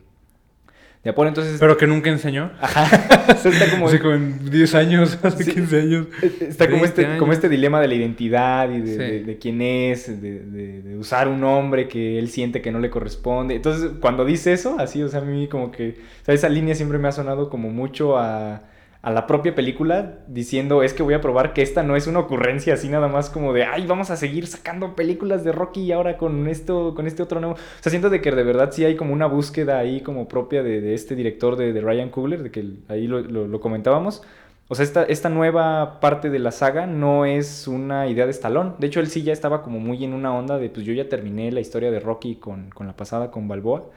de Apolo, entonces... Pero que nunca enseñó. Ajá, o sea, está como... Así como en 10 años, hace Sí. 15 años. Está como 20 este, como este dilema de la identidad y de, Sí. de- de quién es, de, de- de usar un nombre que él siente que no le corresponde. Entonces, cuando dice eso, así, o sea, a mí como que, o sea, esa línea siempre me ha sonado como mucho a, a la propia película, diciendo, es que voy a probar que esta no es una ocurrencia así nada más como de, ay, vamos a seguir sacando películas de Rocky y ahora con esto, con este otro nuevo. O sea, siento de que de verdad sí hay como una búsqueda ahí como propia de, de este director de, de Ryan Coogler, de que ahí lo- lo- lo comentábamos. O sea, esta, esta nueva parte de la saga no es una idea de Stallone. De hecho, él sí ya estaba como muy en una onda de, pues yo ya terminé la historia de Rocky con, con la pasada, con Balboa.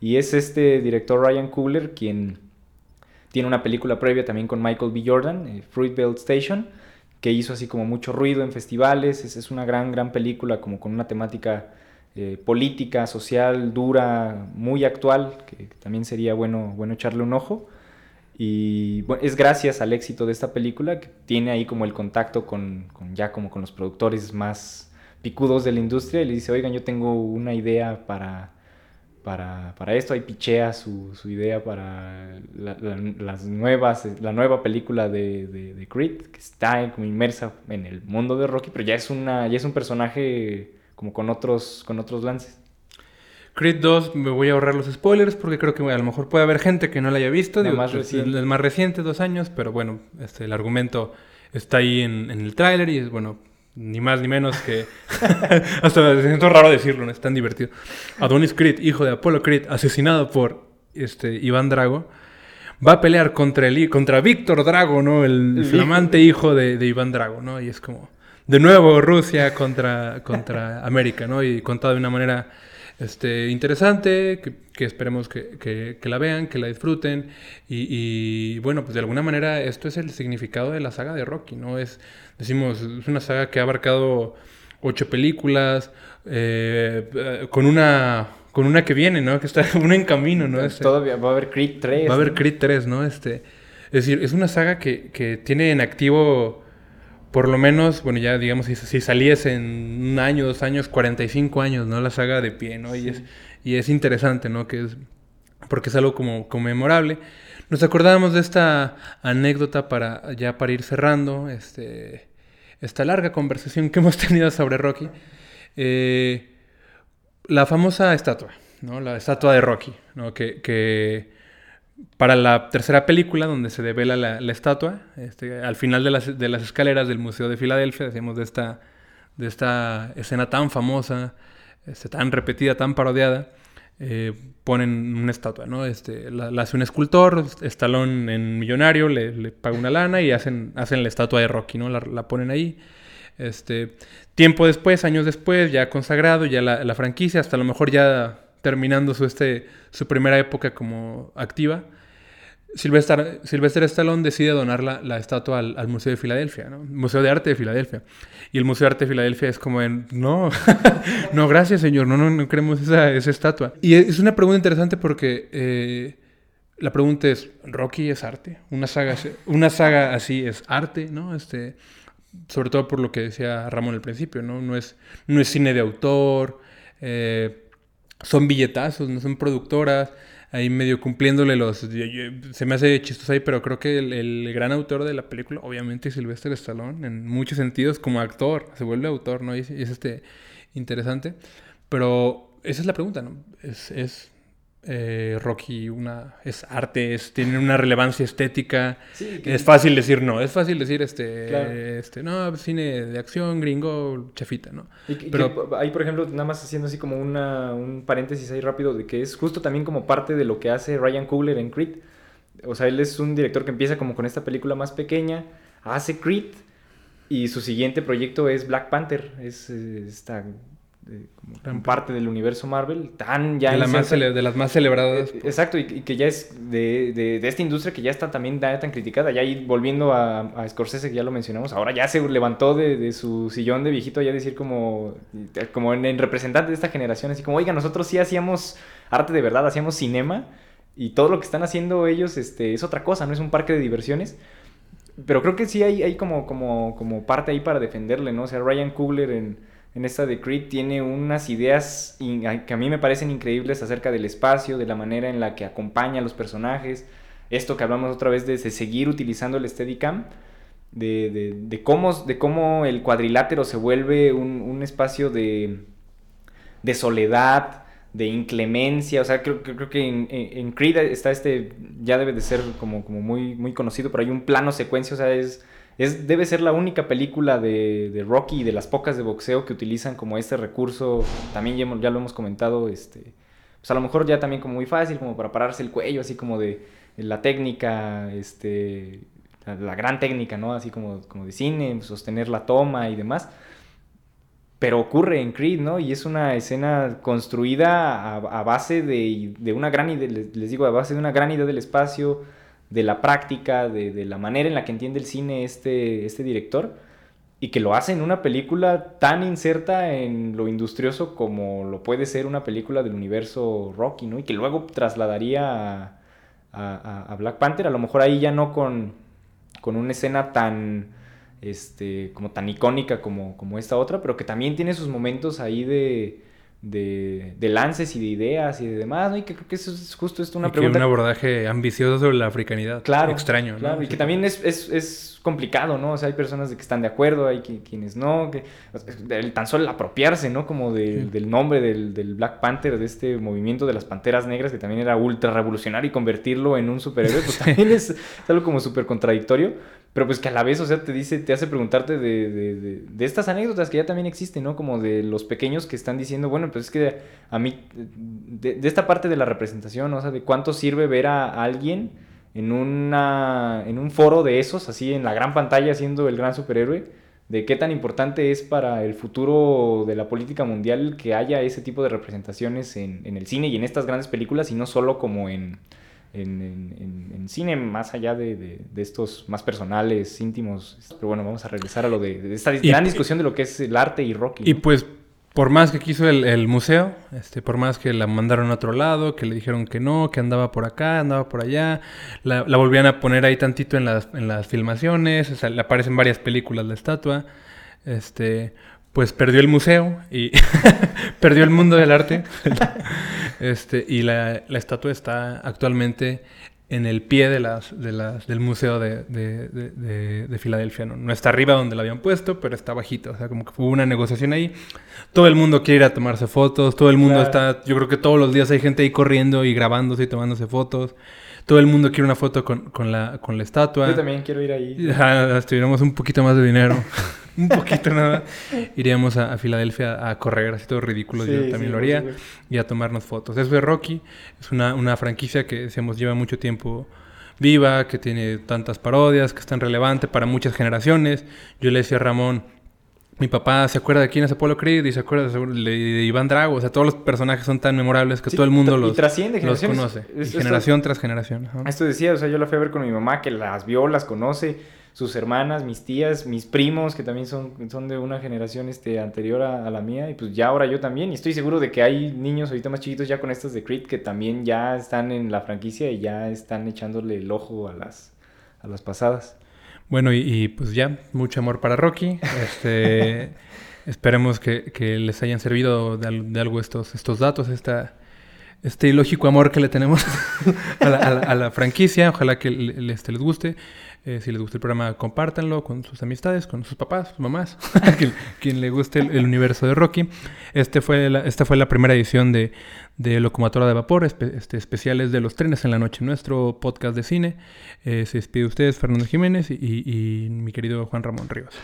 Y es este director Ryan Coogler quien tiene una película previa también con Michael B. Jordan, eh, Fruitvale Station, que hizo así como mucho ruido en festivales. Es, es una gran, gran película como con una temática eh, política, social, dura, muy actual, que, también sería bueno, bueno echarle un ojo. Y bueno, es gracias al éxito de esta película que tiene ahí como el contacto con, con ya como con los productores más picudos de la industria y le dice, oigan, yo tengo una idea para, para, para esto, ahí pichea su, su idea para la, la- las nuevas, la nueva película de, de, de Creed, que está como inmersa en el mundo de Rocky, pero ya es, una, ya es un personaje como con otros, con otros lances. Creed 2 me voy a ahorrar los spoilers porque creo que a lo mejor puede haber gente que no la haya visto. La Digo, más es- reciente. es más reciente, dos años, pero bueno, este, el argumento está ahí en, en el tráiler y es bueno, ni más ni menos que... Hasta me siento raro decirlo, ¿no? es tan divertido. Adonis Creed, hijo de Apolo Creed, asesinado por este, Iván Drago, va a pelear contra, el, contra Víctor Drago, ¿no? El El flamante hijo de, de Iván Drago, ¿no? Y es como... De nuevo Rusia contra, contra América, ¿no? Y contado de una manera este, interesante, que, que esperemos que, que- que la vean, que la disfruten. Y, y, bueno, pues de alguna manera esto es el significado de la saga de Rocky, ¿no? Es, decimos, es una saga que ha abarcado ocho películas, eh, eh, con una con una que viene, ¿no? Que está una en camino, ¿no? Este- Todavía va a haber Creed 3. Va a haber ¿no? Creed 3, ¿no? Este, es decir, es una saga que, que tiene en activo, por lo menos, bueno, ya digamos, si, si saliese en un año, dos años, 45 años, ¿no? La saga de pie, ¿no? Y, es, y es interesante, ¿no? Que es, porque es algo como conmemorable. Nos acordábamos de esta anécdota para, ya para ir cerrando, este, esta larga conversación que hemos tenido sobre Rocky. Eh, la famosa estatua, ¿no? La estatua de Rocky, ¿no? Que, que para la tercera película, donde se devela la, estatua, este, al final de las, de las escaleras del Museo de Filadelfia, decíamos de esta, de esta escena tan famosa, este, tan repetida, tan parodiada, eh, ponen una estatua, ¿no? Este, la, hace un escultor, Stallone en millonario, le, le paga una lana y hacen, hacen la estatua de Rocky, ¿no? La, la ponen ahí. Este, tiempo después, años después, ya consagrado, ya la, la franquicia, hasta a lo mejor ya terminando su, este, su primera época como activa, Sylvester, Sylvester Stallone decide donar la, la estatua al, Museo de Filadelfia, ¿no? Museo de Arte de Filadelfia. Y el Museo de Arte de Filadelfia es como en, no, no, gracias señor, no, no, no queremos esa, esa estatua. Y es una pregunta interesante porque eh, la pregunta es, ¿Rocky es arte? ¿Una saga, una saga así es arte, no? Este, sobre todo por lo que decía Ramón al principio, ¿no? No es, no es cine de autor, eh, son billetazos, no son productoras, ahí medio cumpliéndole los... se me hace chistoso ahí, pero creo que el, gran autor de la película, obviamente, es Sylvester Stallone, en muchos sentidos, como actor, se vuelve autor, ¿no? Y es, y es, este, interesante. Pero esa es la pregunta, ¿no? Es, es eh, Rocky una... es arte, es, tiene una relevancia estética. Sí, que- Es fácil decir no, es fácil decir este, Claro. este no, cine de acción, gringo, chafita, ¿no? Y que- Pero- que ahí, por ejemplo, nada más haciendo así como una, un paréntesis ahí rápido, de que es justo también como parte de lo que hace Ryan Coogler en Creed. O sea, él es un director que empieza como con esta película más pequeña, hace Creed, y su siguiente proyecto es Black Panther. Es eh, esta como Gran parte del universo Marvel, tan ya de, la más de las más celebradas. eh, Exacto, y, y que ya es de, de- de esta industria que ya está también ya tan criticada. Ya ir volviendo a, a Scorsese, que ya lo mencionamos, ahora ya se levantó de, de su sillón de viejito, ya decir como, como en, en representante de esta generación, así como, oiga, nosotros sí hacíamos arte de verdad, hacíamos cinema, y todo lo que están haciendo ellos este, es otra cosa, no es un parque de diversiones. Pero creo que sí hay, hay como, como, como parte ahí para defenderle, ¿no? O sea, Ryan Coogler en, en esta de Creed tiene unas ideas que a mí me parecen increíbles acerca del espacio, de la manera en la que acompaña a los personajes. Esto que hablamos otra vez de, seguir utilizando el Steadicam, de, de, cómo, el cuadrilátero se vuelve un, espacio de, soledad, de inclemencia. O sea, creo, creo- creo que en, Creed está este, ya debe de ser como, como muy, muy conocido, pero hay un plano secuencia, o sea, es, es, debe ser la única película de, de Rocky y de las pocas de boxeo que utilizan como este recurso. También ya, ya lo hemos comentado, este, pues a lo mejor ya también como muy fácil, como para pararse el cuello, así como de la técnica, este, la, la gran técnica, ¿no? Así como, como de cine, sostener la toma y demás. Pero ocurre en Creed, ¿no? Y es una escena construida a, a base de, de una gran idea, les digo, a base de una gran idea del espacio, de la práctica, de, de la manera en la que entiende el cine este, este director, y que lo hace en una película tan inserta en lo industrioso como lo puede ser una película del universo Rocky, ¿no? Y que luego trasladaría a, a- Black Panther, a lo mejor ahí ya no con, con una escena tan este como tan icónica como, como esta otra, pero que también tiene sus momentos ahí de, de, de lances y de ideas y de demás, ¿no? Y que creo que eso es justo esto una y que pregunta un abordaje ambicioso sobre la africanidad. Claro. Extraño, ¿no? Claro, y Sí. que también es, es, es complicado, ¿no? O sea, hay personas de que están de acuerdo, hay qui- quienes no, que el tan solo el apropiarse, ¿no? Como de- del nombre del, del Black Panther, de este movimiento de las Panteras Negras, que también era ultra revolucionario, y convertirlo en un superhéroe, pues también es, es algo como súper contradictorio, pero pues que a la vez, o sea, te dice, te hace preguntarte de, de, de- de estas anécdotas que ya también existen, ¿no? Como de los pequeños que están diciendo, bueno, pues es que a mí, de, esta parte de la representación, o sea, de cuánto sirve ver a alguien en, una, en un foro de esos, así en la gran pantalla siendo el gran superhéroe, de qué tan importante es para el futuro de la política mundial que haya ese tipo de representaciones en, en el cine y en estas grandes películas y no solo como en, en, en- en- cine más allá de, de- de estos más personales, íntimos. Pero bueno, vamos a regresar a lo de, de esta Y- gran discusión de lo que es el arte y Rocky. Y ¿no? pues, por más que quiso el, el museo, este, por más que la mandaron a otro lado, que le dijeron que no, que andaba por acá, andaba por allá, la, la volvían a poner ahí tantito en las, en las filmaciones, o sea, le aparecen varias películas la estatua, este, pues perdió el museo y perdió el mundo del arte. este, y la, la estatua está actualmente en el pie de las, de las, del museo de, de, de- de- de Filadelfia. ¿no? no está arriba donde la habían puesto, pero está bajito. O sea, como que hubo una negociación ahí. Todo el mundo quiere ir a tomarse fotos. Todo el mundo Claro. está... Yo creo que todos los días hay gente ahí corriendo y grabándose y tomándose fotos. Todo el mundo quiere una foto con, con la, con la estatua. Yo también quiero ir ahí. Si tuviéramos un poquito más de dinero, un poquito nada, iríamos a, a Filadelfia a correr, así todo ridículo, Sí, yo sí, también lo haría, y a tomarnos fotos. Eso es Rocky, es una, una franquicia que decíamos lleva mucho tiempo viva, que tiene tantas parodias, que es tan relevante para muchas generaciones. Yo le decía a Ramón, mi papá se acuerda de quién es Apolo Creed y se acuerda de, de Iván Drago, o sea, todos los personajes son tan memorables que Sí, todo el mundo tra- y los, los conoce, Es- y esto- generación tras generación. ajá. Esto decía, o sea, yo la fui a ver con mi mamá que las vio, las conoce, sus hermanas, mis tías, mis primos, que también son, son de una generación este, anterior a, a la mía, y pues ya ahora yo también. Y estoy seguro de que hay niños ahorita más chiquitos ya con estas de Creed que también ya están en la franquicia y ya están echándole el ojo a las, a las pasadas. Bueno, y, y, pues ya, mucho amor para Rocky. Este, esperemos que, que les hayan servido de, al- de algo estos, estos datos, esta, este ilógico amor que le tenemos a, la, a la- a la franquicia. Ojalá que le- le- este, les guste. Eh, si les gusta el programa, compártanlo con sus amistades, con sus papás, sus mamás, quien, quien le guste el, el universo de Rocky. Este fue la, esta fue la primera edición de, de Locomotora de Vapor, espe- este, especiales de los trenes en la noche, nuestro podcast de cine. Eh, se despide de ustedes Fernando Jiménez y, y mi querido Juan Ramón Rivas.